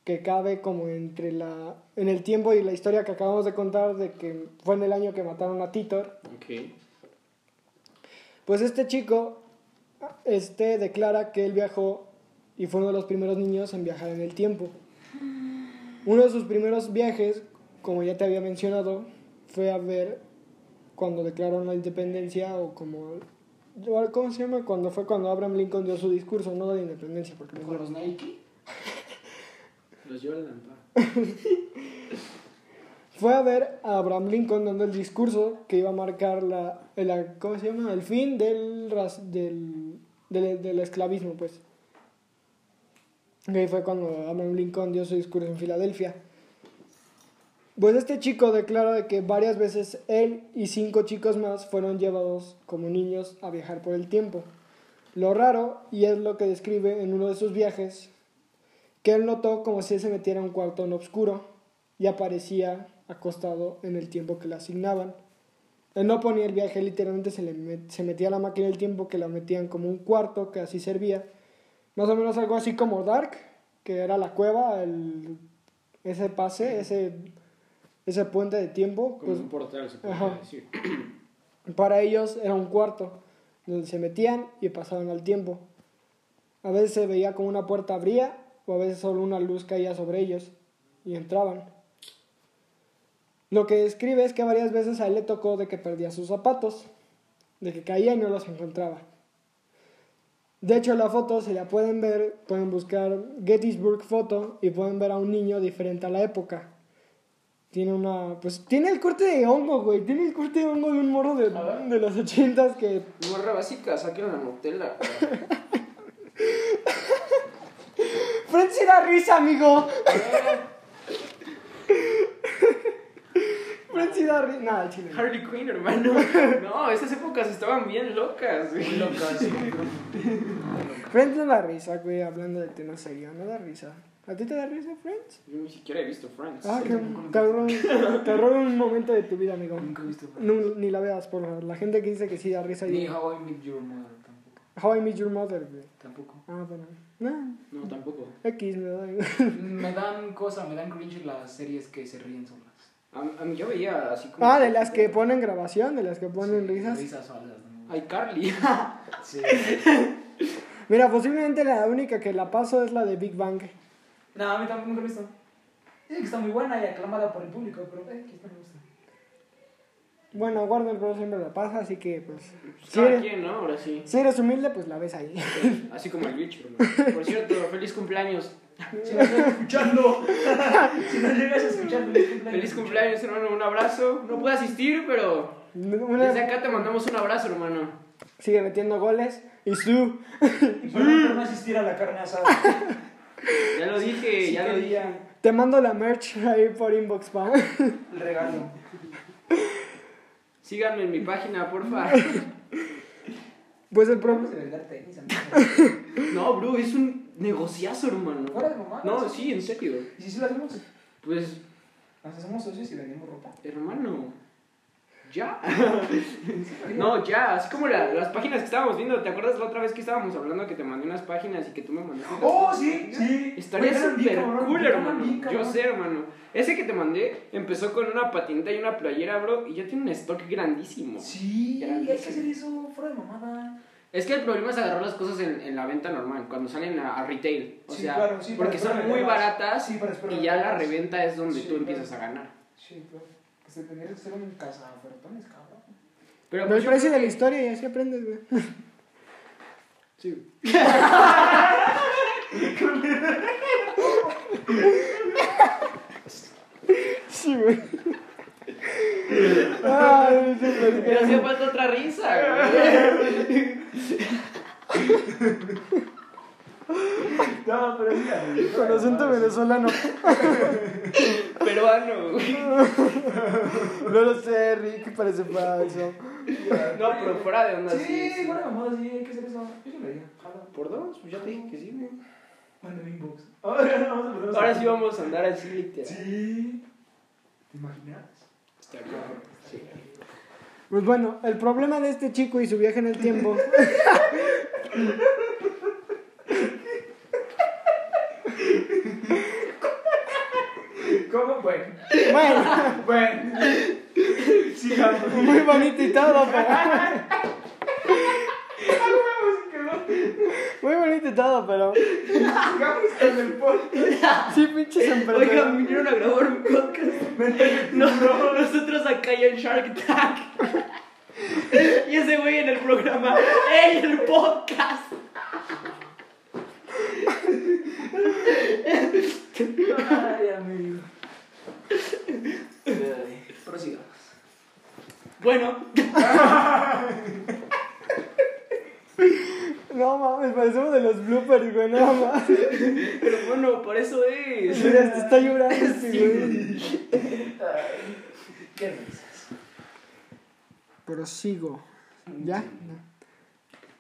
que cabe como entre la en el tiempo y la historia que acabamos de contar de que fue en el año que mataron a Titor, pues este chico este declara que él viajó y fue uno de los primeros niños en viajar en el tiempo. Uno de sus primeros viajes, como ya te había mencionado, fue a ver cuando declararon la independencia o como ¿cómo se llama? Cuando fue cuando Abraham Lincoln dio su discurso, no de la independencia, porque Con los Nike. Los. Fue a ver a Abraham Lincoln dando el discurso que iba a marcar la, el, ¿cómo se llama? el fin del, ras- del, del, del esclavismo, pues. Y ahí fue cuando Abraham Lincoln dio su discurso en Filadelfia. Pues este chico declara de que varias veces él y cinco chicos más fueron llevados como niños a viajar por el tiempo. Lo raro, y es lo que describe en uno de sus viajes, que él notó como si se metiera a un cuarto oscuro y aparecía acostado en el tiempo que le asignaban. Él no ponía el viaje, literalmente se, le se metía a la máquina del tiempo que la metían como un cuarto que así servía. Más o menos algo así como Dark, que era la cueva, el, ese pase, ese, ese puente de tiempo. Como Pues, un portal, se puede ajá. decir. para ellos era un cuarto donde se metían y pasaban al tiempo. A veces se veía como una puerta abría o a veces solo una luz caía sobre ellos y entraban. Lo que describe es que varias veces a él le tocó de que perdía sus zapatos, de que caía y no los encontraba. De hecho, la foto, si la pueden ver, pueden buscar Gettysburg Photo y pueden ver a un niño diferente a la época. Tiene una. Pues tiene el corte de hongo, güey. Tiene el corte de hongo de un morro de, de los ochentas que. Morra básica, saquen la Nutella. ¡Fred sí da risa, amigo! Fred sí da risa. Nada, chile. Harley Quinn, hermano. No, esas épocas estaban bien locas. güey. Muy locas. Friends no da risa, güey, hablando de tema serio. No da risa. ¿A ti te da risa, Friends? Yo ni siquiera he visto Friends. Ah, que te robo un- te robo un momento de tu vida, amigo. Nunca he visto. No, ni la veas, por favor. La gente que dice que sí da risa. Ni Y... How I Met Your Mother tampoco. How I Met Your Mother, güey. Tampoco. Ah, bueno. No, No, tampoco. X me da. Me dan cosa, me dan cringe las series que se ríen solas. A, a mí yo veía así como. Ah, de las que ponen grabación, de las que ponen risas. Risas falsas. ¿no? Ay, Carly. Sí. Mira, posiblemente la única que la paso es la de Big Bang. No, a mí tampoco nunca he visto. Dicen que está muy buena y aclamada por el público, pero eh, que esta me gusta. Bueno, Warner Bros. siempre la pasa, así que pues. Si Cada eres, quien, ¿no? Ahora sí. si eres humilde, pues la ves ahí. Así como el bicho, hermano. Por cierto, feliz cumpleaños. Si no estás escuchando, si no llegas a escuchar, feliz cumpleaños. Feliz cumpleaños, hermano. Un abrazo. No pude asistir, pero. Una- Desde acá te mandamos un abrazo, hermano. sigue metiendo goles. Y su. Y perdón por no asistir a la carne asada. Ya lo dije, Sí ya lo dije. Te mando la merch ahí por inbox, pa. el regalo. Síganme en mi página, porfa. Pues el problema. No, bro, es un negociazo, hermano. Fuera de mamadas. No, sí, en serio. ¿Y si sí lo hacemos? Pues, Nos hacemos socios y vendemos ropa. hermano. Ya. no, ya, así como la- las páginas que estábamos viendo, ¿te acuerdas la otra vez que estábamos hablando que te mandé unas páginas y que tú me mandaste? Oh, sí, sí. Estaría súper cool, hermano. Yo sé, hermano. Ese que te mandé empezó con una patineta y una playera, bro, y ya tiene un stock grandísimo. Sí, hay que Grandísimo. hacer eso fuera de mamada. Es que el problema es agarrar las cosas en, en la venta normal, cuando salen a, a retail. O Sí, sea, claro, sí, para porque son muy baratas Sí, y ya la reventa es donde tú empiezas claro. a ganar. Sí, que se tendría que ser un casa ofertones, cabrón. Pero, Pero pues, el yo precio de la historia y así aprendes, güey. Sí. Sí, güey. Ay, súper Me hacía falta otra risa, güey. No, pero mira. Con acento venezolano. Peruano, güey. No lo sé, Rick, parece falso. No, pero fuera de onda, sí. Sí, de mamada, sí, hay que hacer eso. Yo sí lo haría. Jala. Por dos, pues ya te dije que sí, güey. Mándame inbox. Ahora no, vamos a ponernos Ahora así. sí vamos a andar así, literal. Sí. ¿Te imaginas? Está cabrón, sí. Pues bueno, el problema de este chico y su viaje en el tiempo. ¿Cómo? Bueno. Bueno, Bueno. Sigamos. muy bonito y todo, pero. Muy bonito y todo, pero. Sigamos con el podcast. Sí, pinches Oigan, emprendedores. vinieron a grabar un podcast. No, no, nosotros acá ya en Shark Tank. Y ese güey en el programa, ¡Ey, el podcast! Ay, amigo. Prosigamos. Bueno, No mames, parecemos de los bloopers, güey, no mames. pero bueno, por eso es. Mira, te está llorando este güey. Qué risas. Pero sigo. ¿Ya?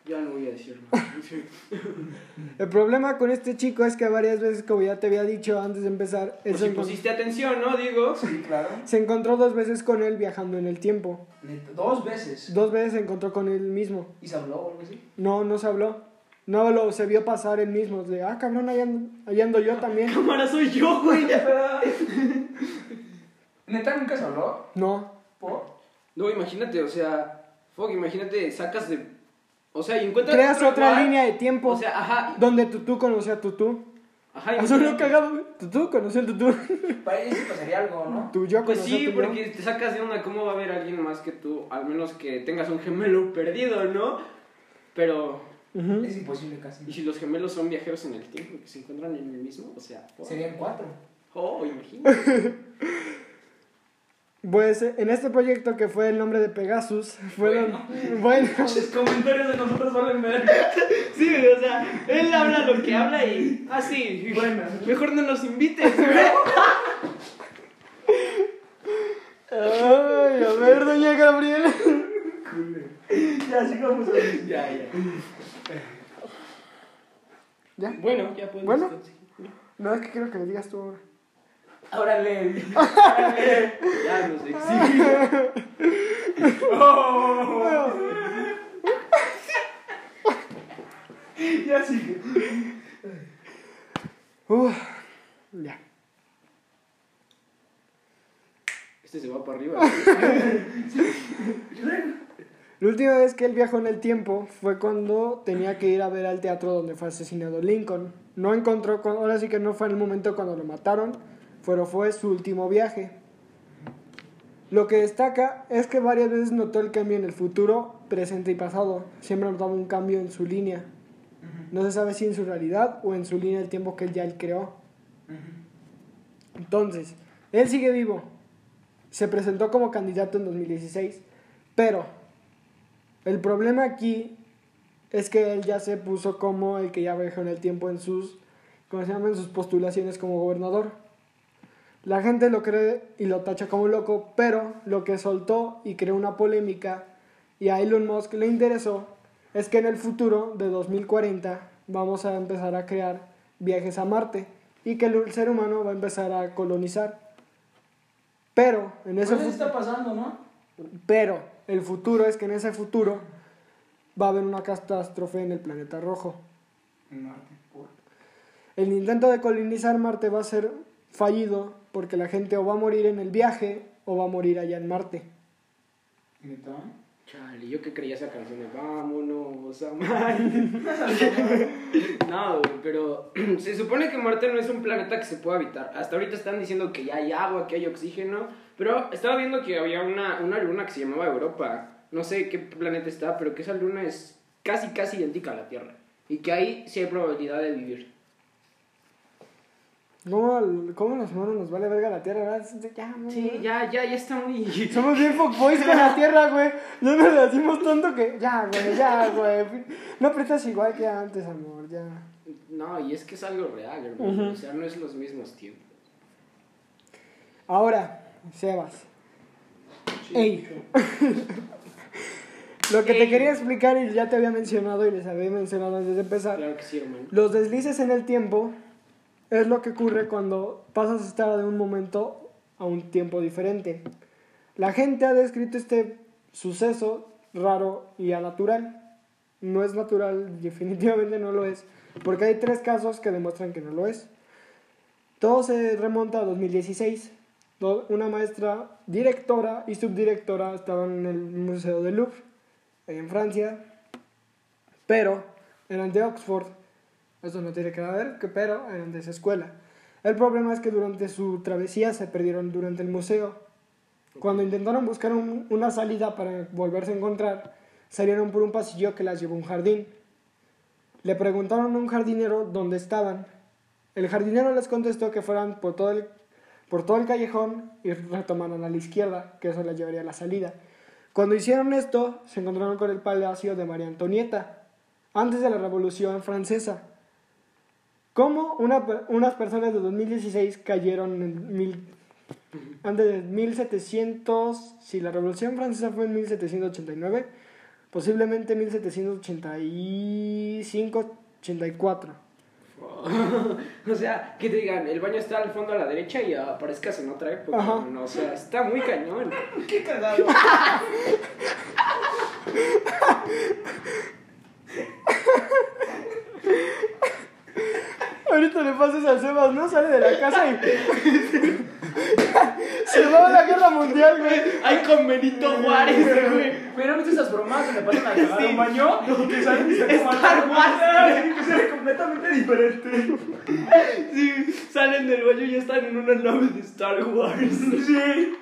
Ya no voy a decirlo. El problema con este chico es que varias veces, como ya te había dicho antes de empezar, se, si pusiste atención, ¿no? Digo. Sí, claro. se encontró dos veces con él viajando en el tiempo. Neta, Dos veces. Dos veces se encontró con él mismo. ¿Y se habló o algo así? No, no se habló. No lo se vio pasar él mismo. De, ah, cabrón, allá ando, allá ando yo también. Cámara soy yo, güey. ¿Neta nunca se habló? No. ¿Por? No, imagínate, o sea, fuck, imagínate, sacas de. O sea, y encuentras. Creas otro otra igual. línea de tiempo O sea, ajá. donde Tutú conoció a Tutú. Ajá, Eso no cagado, güey. Tutú conoció a Tutú. Para sí pasaría algo, ¿no? Tú, yo Pues sí, porque te sacas de una, ¿cómo va a haber alguien más que tú? Al menos que tengas un gemelo perdido, ¿no? Pero. Es imposible casi. ¿y si los gemelos son viajeros en el tiempo que se encuentran en el mismo? O sea. Serían cuatro. Oh, imagínate. Pues en este proyecto que fue el nombre de Pegasus, fueron. Bueno. Los comentarios de nosotros valen ver. Sí, o sea, él habla lo que habla y. Ah, sí. Bueno. Mejor no nos invites. Ay, a ver, doña Gabriela. Ya sigamos ahí. Ya, ya. ¿Ya? Bueno, ya podemos. Bueno. No, es que quiero que le digas tú ahora. Órale. Ya nos exige. Oh. Ya sigue. Uf, ya. Este se va para arriba. La última vez que él viajó en el tiempo fue cuando tenía que ir a ver al teatro donde fue asesinado Lincoln. No encontró, ahora sí que no fue en el momento cuando lo mataron, pero fue su último viaje. Lo que destaca es que varias veces notó el cambio en el futuro, presente y pasado. Siempre ha notado un cambio en su línea. No se sabe si en su realidad o en su línea del tiempo que él ya él creó. Entonces, él sigue vivo. Se presentó como candidato en 2016, pero el problema aquí es que él ya se puso como el que ya viajó en el tiempo en sus, ¿cómo se llama? En sus postulaciones como gobernador. La gente lo cree y lo tacha como loco, pero lo que soltó y creó una polémica y a Elon Musk le interesó es que en el futuro de 2040 vamos a empezar a crear viajes a Marte y que el ser humano va a empezar a colonizar. Pero en ese fu- está pasando, ¿no? Pero el futuro es que en ese futuro va a haber una catástrofe en el planeta rojo. Marte, por- El intento de colonizar Marte va a ser fallido porque la gente o va a morir en el viaje o va a morir allá en Marte. ¿Neta? Chale, yo que creía esa canción de Vámonos a Marte. no, pero se supone que Marte no es un planeta que se pueda habitar. Hasta ahorita están diciendo que ya hay agua, que hay oxígeno. Pero estaba viendo que había una, una luna que se llamaba Europa. No sé qué planeta está, pero que esa luna es casi, casi idéntica a la Tierra. Y que ahí sí hay probabilidad de vivir. ¿Cómo, cómo los monos nos vale verga la Tierra? ¿verdad? Ya, no, Sí, no. ya, ya, ya está muy... Somos bien fuckboys con la Tierra, güey. No nos le decimos tonto que... Ya, güey, ya, güey. No apretas igual que antes, amor, ya. No, y es que es algo real, hermano. O sea, no es los mismos tiempos. Ahora, Sebas. Ey. Lo que te quería explicar y ya te había mencionado y les había mencionado antes de empezar. Claro que sí, hermano. Los deslices en el tiempo es lo que ocurre cuando pasas a estar de un momento a un tiempo diferente. La gente ha descrito este suceso raro y anatural. No es natural, definitivamente no lo es, porque hay tres casos que demuestran que no lo es. Todo se remonta a 2016. Do- Una maestra directora y subdirectora estaban en el Museo del Louvre, en Francia, pero eran de Oxford. Eso no tiene que ver, pero eran de esa escuela. El problema es que durante su travesía se perdieron durante el museo. Cuando intentaron buscar un- una salida para volverse a encontrar, salieron por un pasillo que las llevó a un jardín. Le preguntaron a un jardinero dónde estaban. El jardinero les contestó que fueran por todo el, por todo el callejón y retomaran a la izquierda, que eso les llevaría a la salida. Cuando hicieron esto, se encontraron con el palacio de María Antonieta, antes de la Revolución Francesa. ¿Cómo una unas personas de 2016 cayeron en mil, antes de 1700, si la Revolución Francesa fue en 1789, posiblemente 1785-84. o sea, que te digan, el baño está al fondo a la derecha y aparezcas en otra época. Ajá. No, o sea, está muy cañón. ¡Qué cagado! Ahorita le pasas al Sebas, ¿no? Sale de la casa y... Se va a la guerra mundial, güey. ¡Ay, con Benito Juárez, güey! Pero no esas bromas que le pasan a cagar un baño que salen y se Star Wars. sale completamente diferente. Sí, salen del baño y ya están en una nave de Star Wars. Sí.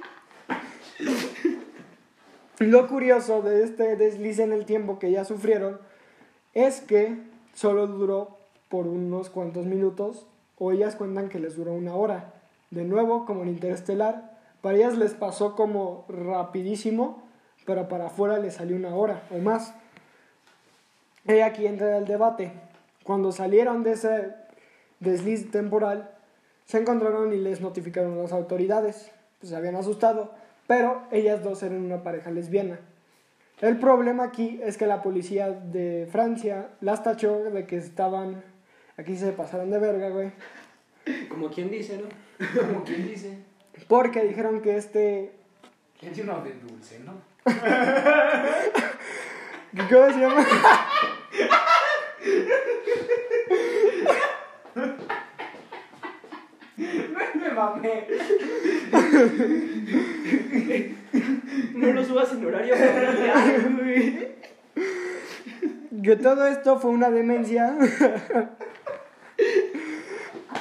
Lo curioso de este desliz en el tiempo que ya sufrieron es que solo duró por unos cuantos minutos, o ellas cuentan que les duró una hora. De nuevo, como en Interestelar, para ellas les pasó como rapidísimo, pero para afuera les salió una hora o más. Y aquí entra el debate. Cuando salieron de ese desliz temporal, se encontraron y les notificaron las autoridades. Pues se habían asustado, pero ellas dos eran una pareja lesbiana. El problema aquí es que la policía de Francia las tachó de que estaban... Aquí se pasaron de verga, güey. Como quien dice, ¿no? Como quien dice. Porque dijeron que este... ¿Quién tiene uno de dulce, no? ¿Cómo se llama? Me mamé. No lo subas en horario familiar, güey. Que todo esto fue una demencia.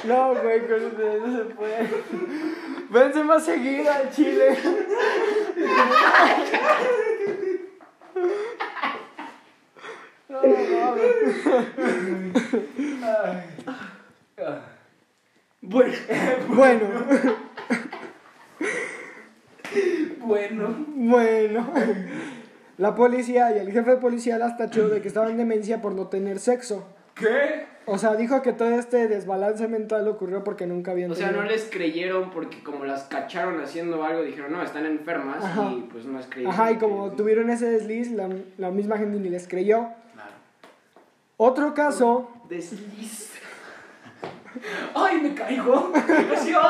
No, güey, con ustedes no se puede. Vence más seguida al chile. No, no, Bueno, Bueno, Bueno. bueno. La policía y el jefe de policía las tachó de que estaban en demencia por no tener sexo. ¿Qué? O sea, dijo que todo este desbalance mental ocurrió porque nunca habían o sea, tenido- no les creyeron porque como las cacharon haciendo algo, dijeron, no, están enfermas Ajá. y pues no es creíble. Ajá, y como tuvieron ese desliz, la, la misma gente ni les creyó. Claro. Otro caso, Desliz. ¡Ay, me caigo! ¡Emoción!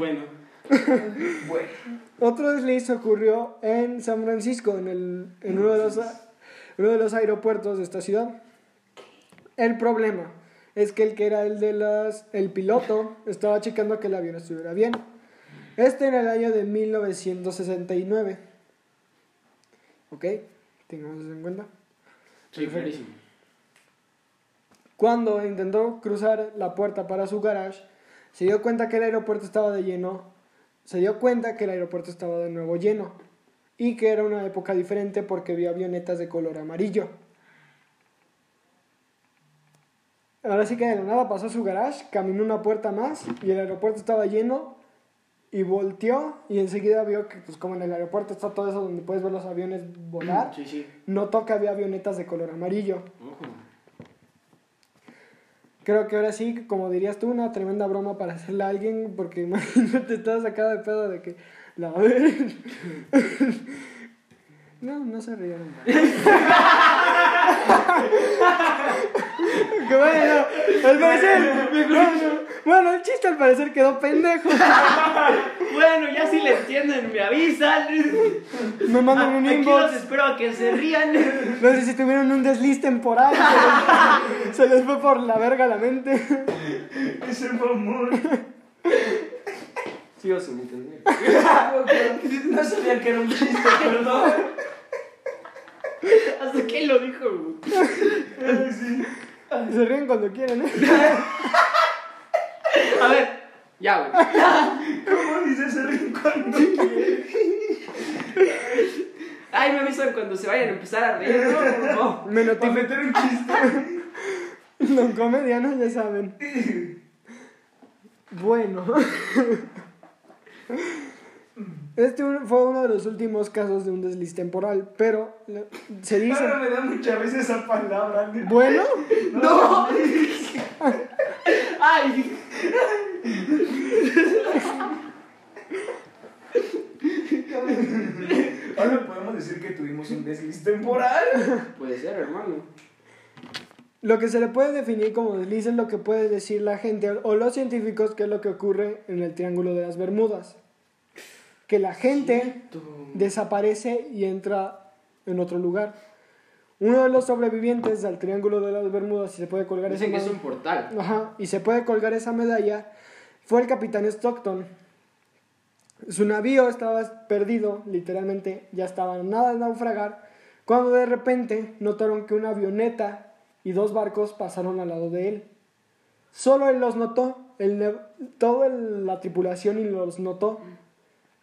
Bueno. Bueno. Otro desliz ocurrió en San Francisco, en, el, en uno, de los, uno de los aeropuertos de esta ciudad. El problema es que el que era el de las el piloto estaba checando que el avión estuviera bien. Este en el año de 1969. ¿Ok? Tengamos eso en cuenta. Sí. Cuando intentó cruzar la puerta para su garage, se dio cuenta que el aeropuerto estaba de lleno. Se dio cuenta que el aeropuerto estaba de nuevo lleno y que era una época diferente porque vio avionetas de color amarillo. Ahora sí que de la nada pasó a su garage, caminó una puerta más y el aeropuerto estaba lleno y volteó y enseguida vio que pues como en el aeropuerto está todo eso donde puedes ver los aviones volar, Sí, sí. notó que había avionetas de color amarillo. Ojo. Creo que ahora sí, como dirías tú, una tremenda broma para hacerle a alguien, porque imagínate, estás sacado de pedo de que la. No, no se rieron. que bueno, al parecer, bueno, el chiste al parecer quedó pendejo. Bueno, ya si le entienden, me avisan. Me mandan un Aquí los inbox. espero a que se rían. No sé si tuvieron un desliz temporal. Se, se les fue por la verga la mente. Es el mamón. Sí, o sin entender. No sabía que era un chiste, perdón. Hasta que lo dijo, güey. Se ríen cuando quieren, ¿eh? A ver, ya, güey. ¿Cómo dices ese rincón? Ay, me avisan cuando se vayan a empezar a reír, ¿no? No. Me Para notifican. meter un chiste. Los comedianos ya saben. Bueno. Este fue uno de los últimos casos de un desliz temporal, pero se dice... Ahora me da mucha risa esa palabra. Bueno, ¡No! ¡Ay! Ahora podemos decir que tuvimos un desliz temporal. Puede ser, hermano. lo que se le puede definir como desliz es lo que puede decir la gente o los científicos que es lo que ocurre en el Triángulo de las Bermudas. Que la gente desaparece y entra en otro lugar. Uno de los sobrevivientes del Triángulo de las Bermudas, si se puede colgar esa Dicen que es un portal. Ajá, y se puede colgar esa medalla, fue el capitán Stockton. Su navío estaba perdido, literalmente, ya estaba nada de naufragar, cuando de repente notaron que una avioneta y dos barcos pasaron al lado de él. Solo él los notó, el toda la tripulación y los notó.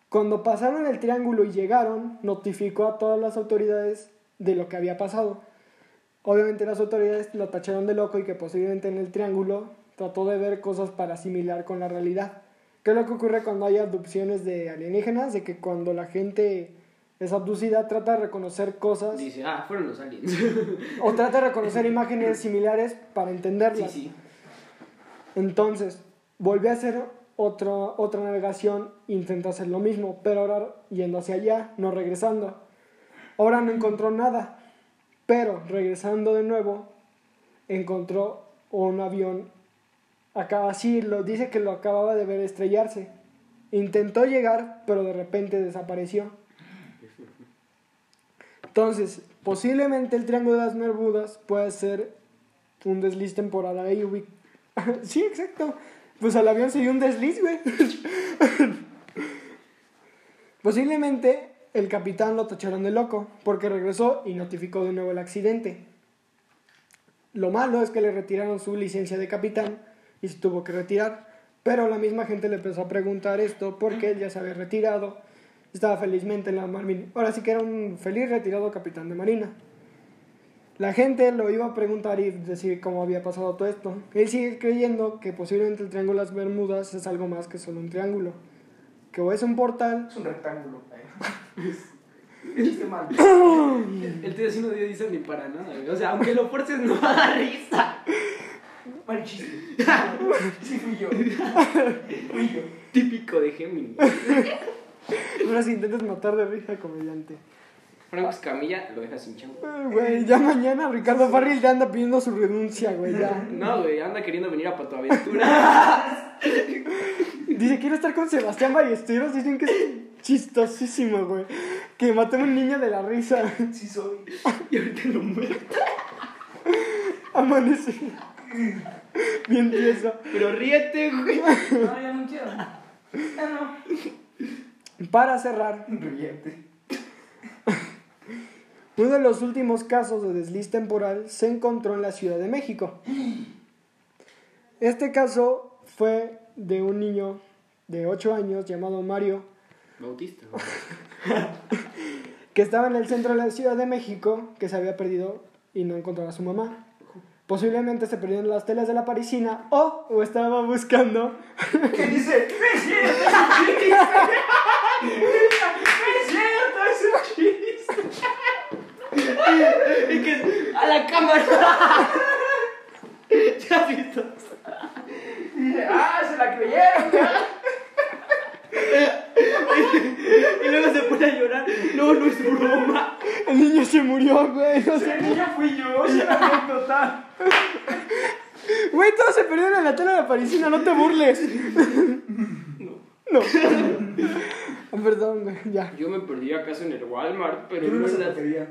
Cuando pasaron el triángulo y llegaron, notificó a todas las autoridades de lo que había pasado. Obviamente las autoridades lo tacharon de loco y que posiblemente en el triángulo trató de ver cosas para asimilar con la realidad. ¿Qué es lo que ocurre cuando hay abducciones de alienígenas? De que cuando la gente es abducida trata de reconocer cosas Dice, ah, fueron los aliens. o trata de reconocer imágenes similares para Sí, entenderlas. sí. Entonces, volvió a hacer otro, otra navegación, intentó hacer lo mismo, pero ahora yendo hacia allá, no regresando. Ahora no encontró nada, pero regresando de nuevo, encontró un avión, acaba así, dice que lo acababa de ver estrellarse. Intentó llegar, pero de repente desapareció. Entonces, posiblemente el Triángulo de las Bermudas puede ser un desliz temporal ahí. ubi- sí, exacto. Pues al avión se dio un desliz, güey. Posiblemente el capitán lo tacharon de loco porque regresó y notificó de nuevo el accidente. Lo malo es que le retiraron su licencia de capitán y se tuvo que retirar. Pero la misma gente le empezó a preguntar esto porque él ya se había retirado. Estaba felizmente en la Marina. Ahora sí que era un feliz retirado capitán de Marina. La gente lo iba a preguntar y decir cómo había pasado todo esto. Él sigue creyendo que posiblemente el Triángulo de las Bermudas es algo más que solo un triángulo. Que o es un portal Es un rectángulo. Chiste mal. El tío así no dio risa ni para nada, güey. O sea, aunque lo fuerces, no da risa. Mal chiste. Sí, fui yo. Fui yo. Típico de Gemini. Ahora si intentas matar de risa comediante. Franco Escamilla lo deja sin chamba. Ay, Güey, ya mañana Ricardo Farril ya anda pidiendo su renuncia, güey, ya. No, güey, anda queriendo venir a Patoaventura. Dice, quiero estar con Sebastián Ballesteros. Dicen que es chistosísimo, güey. Que maté a un niño de la risa. Sí soy. y ahorita lo muero. Amanece. Bien tieso. Pero ríete, güey. No, ya no quiero. Ya no. Para cerrar, Ríete. uno de los últimos casos de desliz temporal se encontró en la Ciudad de México. Este caso fue de un niño de 8 años llamado Mario, Bautista. que estaba en el centro de la Ciudad de México, que se había perdido y no encontraba a su mamá. Posiblemente se perdió en las telas de la parisina o, o estaba buscando ¿Qué dice? ¡No es cierto! ¡No es cierto! ¡Es un chiste! y que a la cámara. ¿Ya visto? Dice, ¡ah! ¡Se la creyeron! Y luego se pone a llorar. No, no es broma. El niño se murió, güey. No sé. El niño fui yo, es una anécdota. Güey, todos se perdieron en la tela de la parisina, no te burles. No. No. Perdón, güey, ya. Yo me perdí acaso en el Walmart, pero Yo no se la quería.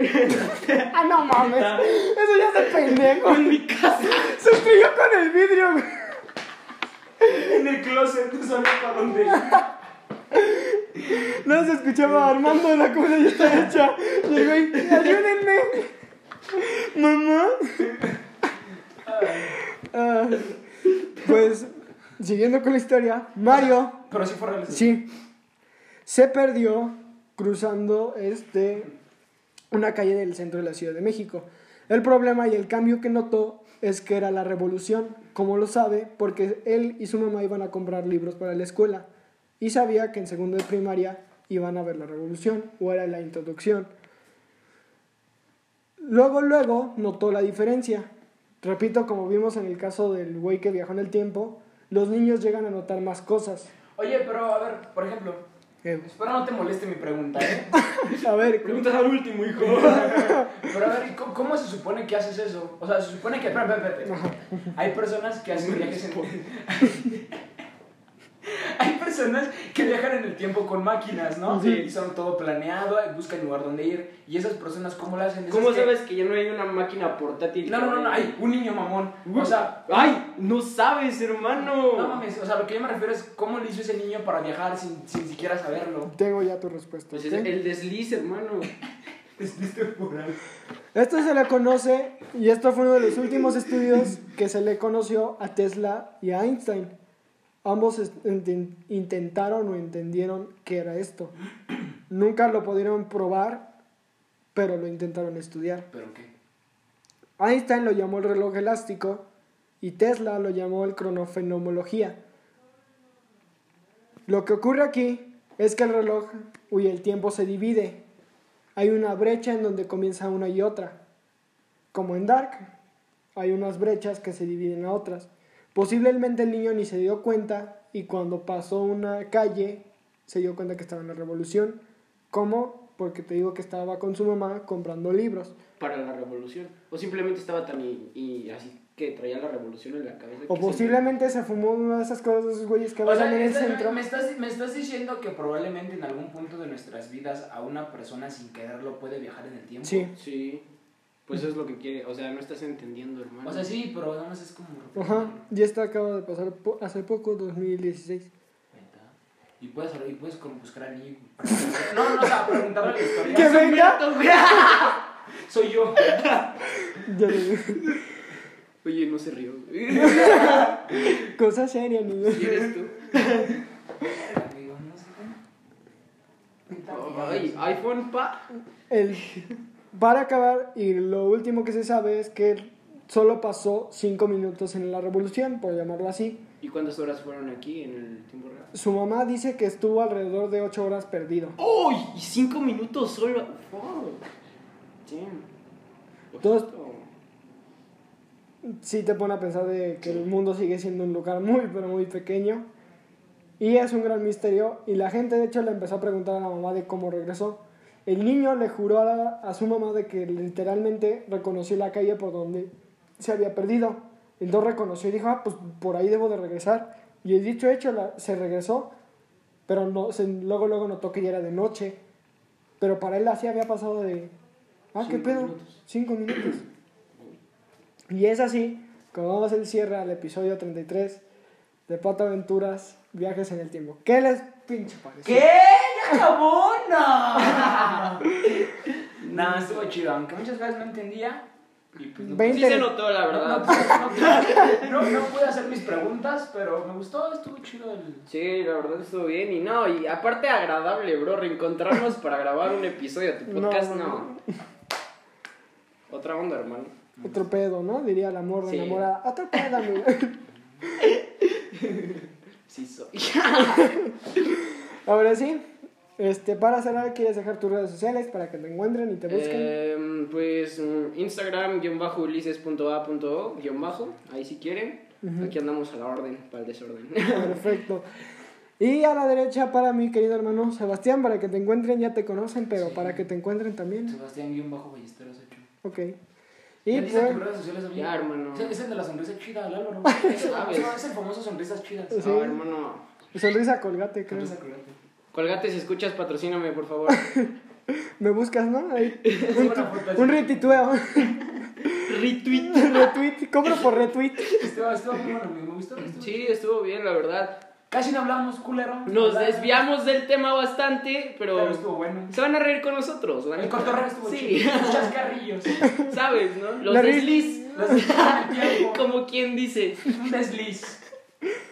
Ah, no mames. Eso ya es de pendejo. en mi casa. Se estrelló con el vidrio, güey. En el closet, no sabía para dónde ir. No se escuchaba Armando, la comida ya está hecha. Y el güey, ayúdenme. Mamá. Ah, pues, siguiendo con la historia, Mario, Pero sí fue real. sí, se perdió cruzando este, una calle del centro de la Ciudad de México. El problema y el cambio que notó es que era la revolución, como lo sabe, porque él y su mamá iban a comprar libros para la escuela y sabía que en segundo de primaria iban a ver la revolución o era la introducción. Luego, luego notó la diferencia. Repito, como vimos en el caso del güey que viajó en el tiempo, los niños llegan a notar más cosas. Oye, pero a ver, por ejemplo, Eh, espero no te moleste mi pregunta, ¿eh? a ver, Preguntas al último, hijo. Pero a ver, ¿cómo, cómo se supone que haces eso? O sea, se supone que. Espera, espera, espera. Hay personas que hacen viajes en. Personas que viajan en el tiempo con máquinas, ¿no? Sí. Y son todo planeado, buscan lugar donde ir. Y esas personas, ¿cómo lo hacen? Esas ¿Cómo que- sabes que ya no hay una máquina portátil? No, no, no, no, hay un niño mamón. O sea, ¡Ay! No sabes, hermano. no mames, o sea, lo que yo me refiero es cómo le hizo ese niño para viajar sin, sin siquiera saberlo. tengo ya tu respuesta. Pues es el desliz, hermano. Es es temporal. Esto se le conoce, y esto fue uno de los últimos estudios que se le conoció a Tesla y a Einstein. Ambos intentaron o entendieron qué era esto. Nunca lo pudieron probar, pero lo intentaron estudiar. ¿Pero qué? Einstein lo llamó el reloj elástico y Tesla lo llamó el cronofenomología. Lo que ocurre aquí es que el reloj y el tiempo se divide. Hay una brecha en donde comienza una y otra. Como en Dark, hay unas brechas que se dividen a otras. Posiblemente el niño ni se dio cuenta y cuando pasó una calle se dio cuenta que estaba en la revolución. ¿Cómo? Porque te digo que estaba con su mamá comprando libros. Para la revolución. O simplemente estaba tan y, y así que traía la revolución en la cabeza. O posiblemente se fumó una de esas cosas de esos güeyes que O sea, bailan en el centro. me, estás, me estás diciendo que probablemente en algún punto de nuestras vidas a una persona sin quererlo puede viajar en el tiempo. Sí. se- Sí. Pues eso es lo que quiere. O sea, no estás entendiendo, hermano. O sea, sí, pero nada más es como... Ajá, y esta acaba de pasar po- hace poco, 2016. Neta. Y puedes, y puedes como buscar al niño. No, no, o sea, preguntarle la historia. ¡Que venga! Soy yo. Ya lo- Oye, no se rió. Cosa seria, niño. ¿Y eres tú? Amigo, no sé. Ay, iPhone, pa. El, para acabar, y lo último que se sabe es que solo pasó 5 minutos en la revolución, por llamarlo así. ¿Y cuántas horas fueron aquí en el tiempo real? Su mamá dice que estuvo alrededor de 8 horas perdido. ¡Uy! Y cinco minutos solo. Damn. Todos- Sí te pone a pensar de que el mundo sigue siendo un lugar muy, pero muy pequeño. Y es un gran misterio. Y la gente, de hecho, le empezó a preguntar a la mamá de cómo regresó. El niño le juró a, su mamá de que literalmente reconoció la calle por donde se había perdido. Entonces reconoció y dijo, ah, pues por ahí debo de regresar. Y el dicho hecho, la- se regresó, pero no, se- luego, luego notó que ya era de noche. Pero para él así había pasado de, ah, ¿qué Cinco pedo? minutos. Cinco minutos. Y es así como vamos el cierre al episodio 33 de Pato Aventuras, Viajes en el Tiempo. ¿Qué les pinche pareció? ¿Qué? No. no, estuvo chido, aunque muchas veces no entendía. Y pues no, Sí se notó, la no, verdad. no, no, no pude hacer mis preguntas, pero me gustó, estuvo chido el... Sí, la verdad estuvo bien. Y no, y aparte agradable, bro, reencontrarnos para grabar un episodio de tu No, podcast, no, no. Otra onda, hermano. Otro pedo, ¿no? Diría el amor de Sí. enamorada. Otro pedo, amigo. Sí soy. Ahora sí, este, para cerrar, ¿quieres dejar tus redes sociales para que te encuentren y te busquen? Em, pues mm, Instagram, guion bajo, ulises.a.o, guion bajo, ahí si quieren. Aquí andamos a la orden, para el desorden. Perfecto. Y a la derecha para mi querido hermano Sebastián, para que te encuentren, ya te conocen, pero Sí. para que te encuentren también. Sebastián guion bajo Ballesteros 8. Ok. ¿Y pues, tus redes sociales, amigo? Ya, hermano. Es- Es el de la sonrisa chida, el Álvaro. Es es el famoso sonrisas chidas. Sí. No, hermano. sonrisa colgate, creo. Sonrisa colgate. Colgate, si escuchas, patrocíname, por favor. Me buscas, ¿no? Ahí. Un retitueo. Retweet. retweet. Cobro por retweet. Estuvo, estuvo muy bueno. Me gustó. estuvo Sí, estuvo bien, la verdad. Casi no hablamos, culero. Nos ¿Verdad? desviamos del tema bastante, pero, Pero estuvo bueno. se van a reír con nosotros. la El cotorreo estuvo Sí, chido. Chascarrillos. sabes, ¿no? Los La desliz, Los como quien dice. Un desliz.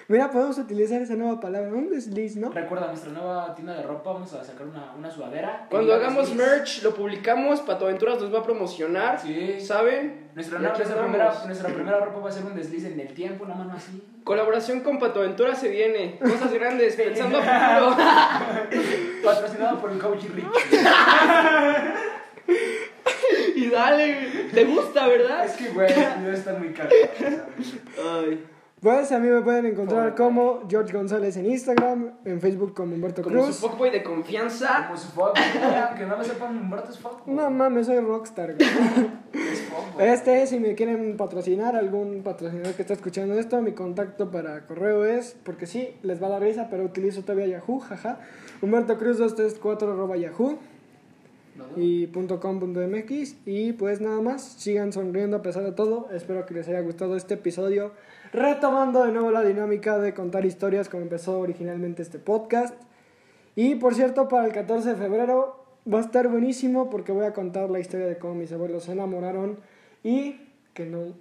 Mira, podemos utilizar esa nueva palabra. Un desliz, ¿no? Recuerda, nuestra nueva tienda de ropa, vamos a sacar una, una sudadera. Cuando hagamos desliz. merch, lo publicamos, Pato Aventuras nos va a promocionar, Sí. ¿saben? Nuestra, aquí nuestra, primera, nuestra primera ropa va a ser un desliz en el tiempo, una mano así. Colaboración con Pato Aventuras se viene. Cosas grandes, pensando a futuro. Patrocinado por el coach Rich. y dale, ¿te gusta, verdad? Es que, güey, debe estar muy caro. Ay. Pues a mí me pueden encontrar como George González en Instagram, en Facebook como Humberto Como Cruz. su fuckboy de confianza. Como su aunque no lo sepan, Humberto es fuck. güey. No mames, soy rockstar. güey. Es fuck, güey. Este, si me quieren patrocinar, algún patrocinador que está escuchando esto, mi contacto para correo es, porque sí, les va a dar risa, pero utilizo todavía Yahoo, jaja. Humberto Cruz 234 arroba Yahoo y punto .com punto .mx y pues nada más, sigan sonriendo a pesar de todo. Espero que les haya gustado este episodio, retomando de nuevo la dinámica de contar historias como empezó originalmente este podcast. Y por cierto, para el 14 de febrero va a estar buenísimo porque voy a contar la historia de cómo mis abuelos se enamoraron y que no,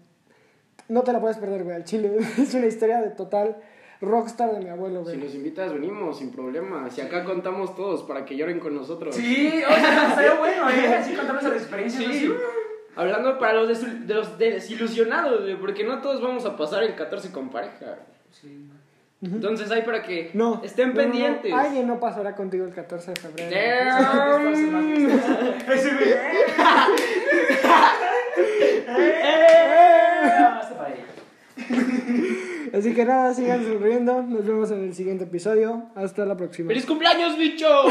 no te la puedes perder, güey, al chile. Es una historia de total rockstar de mi abuelo, Si güey. nos invitas, venimos sin problema. Si acá contamos todos para que lloren con nosotros. Sí, o sea, estaría bueno, ¿eh? Así contamos la experiencia. Sí. Hablando para los, desil- de los desilusionados, güey, porque no todos vamos a pasar el 14 con pareja. Sí. Entonces hay para que No. estén no, no, no. pendientes. Alguien no pasará contigo el 14 de febrero. Así que nada, sigan sonriendo. Nos vemos en el siguiente episodio. Hasta la próxima. ¡Feliz cumpleaños, bicho!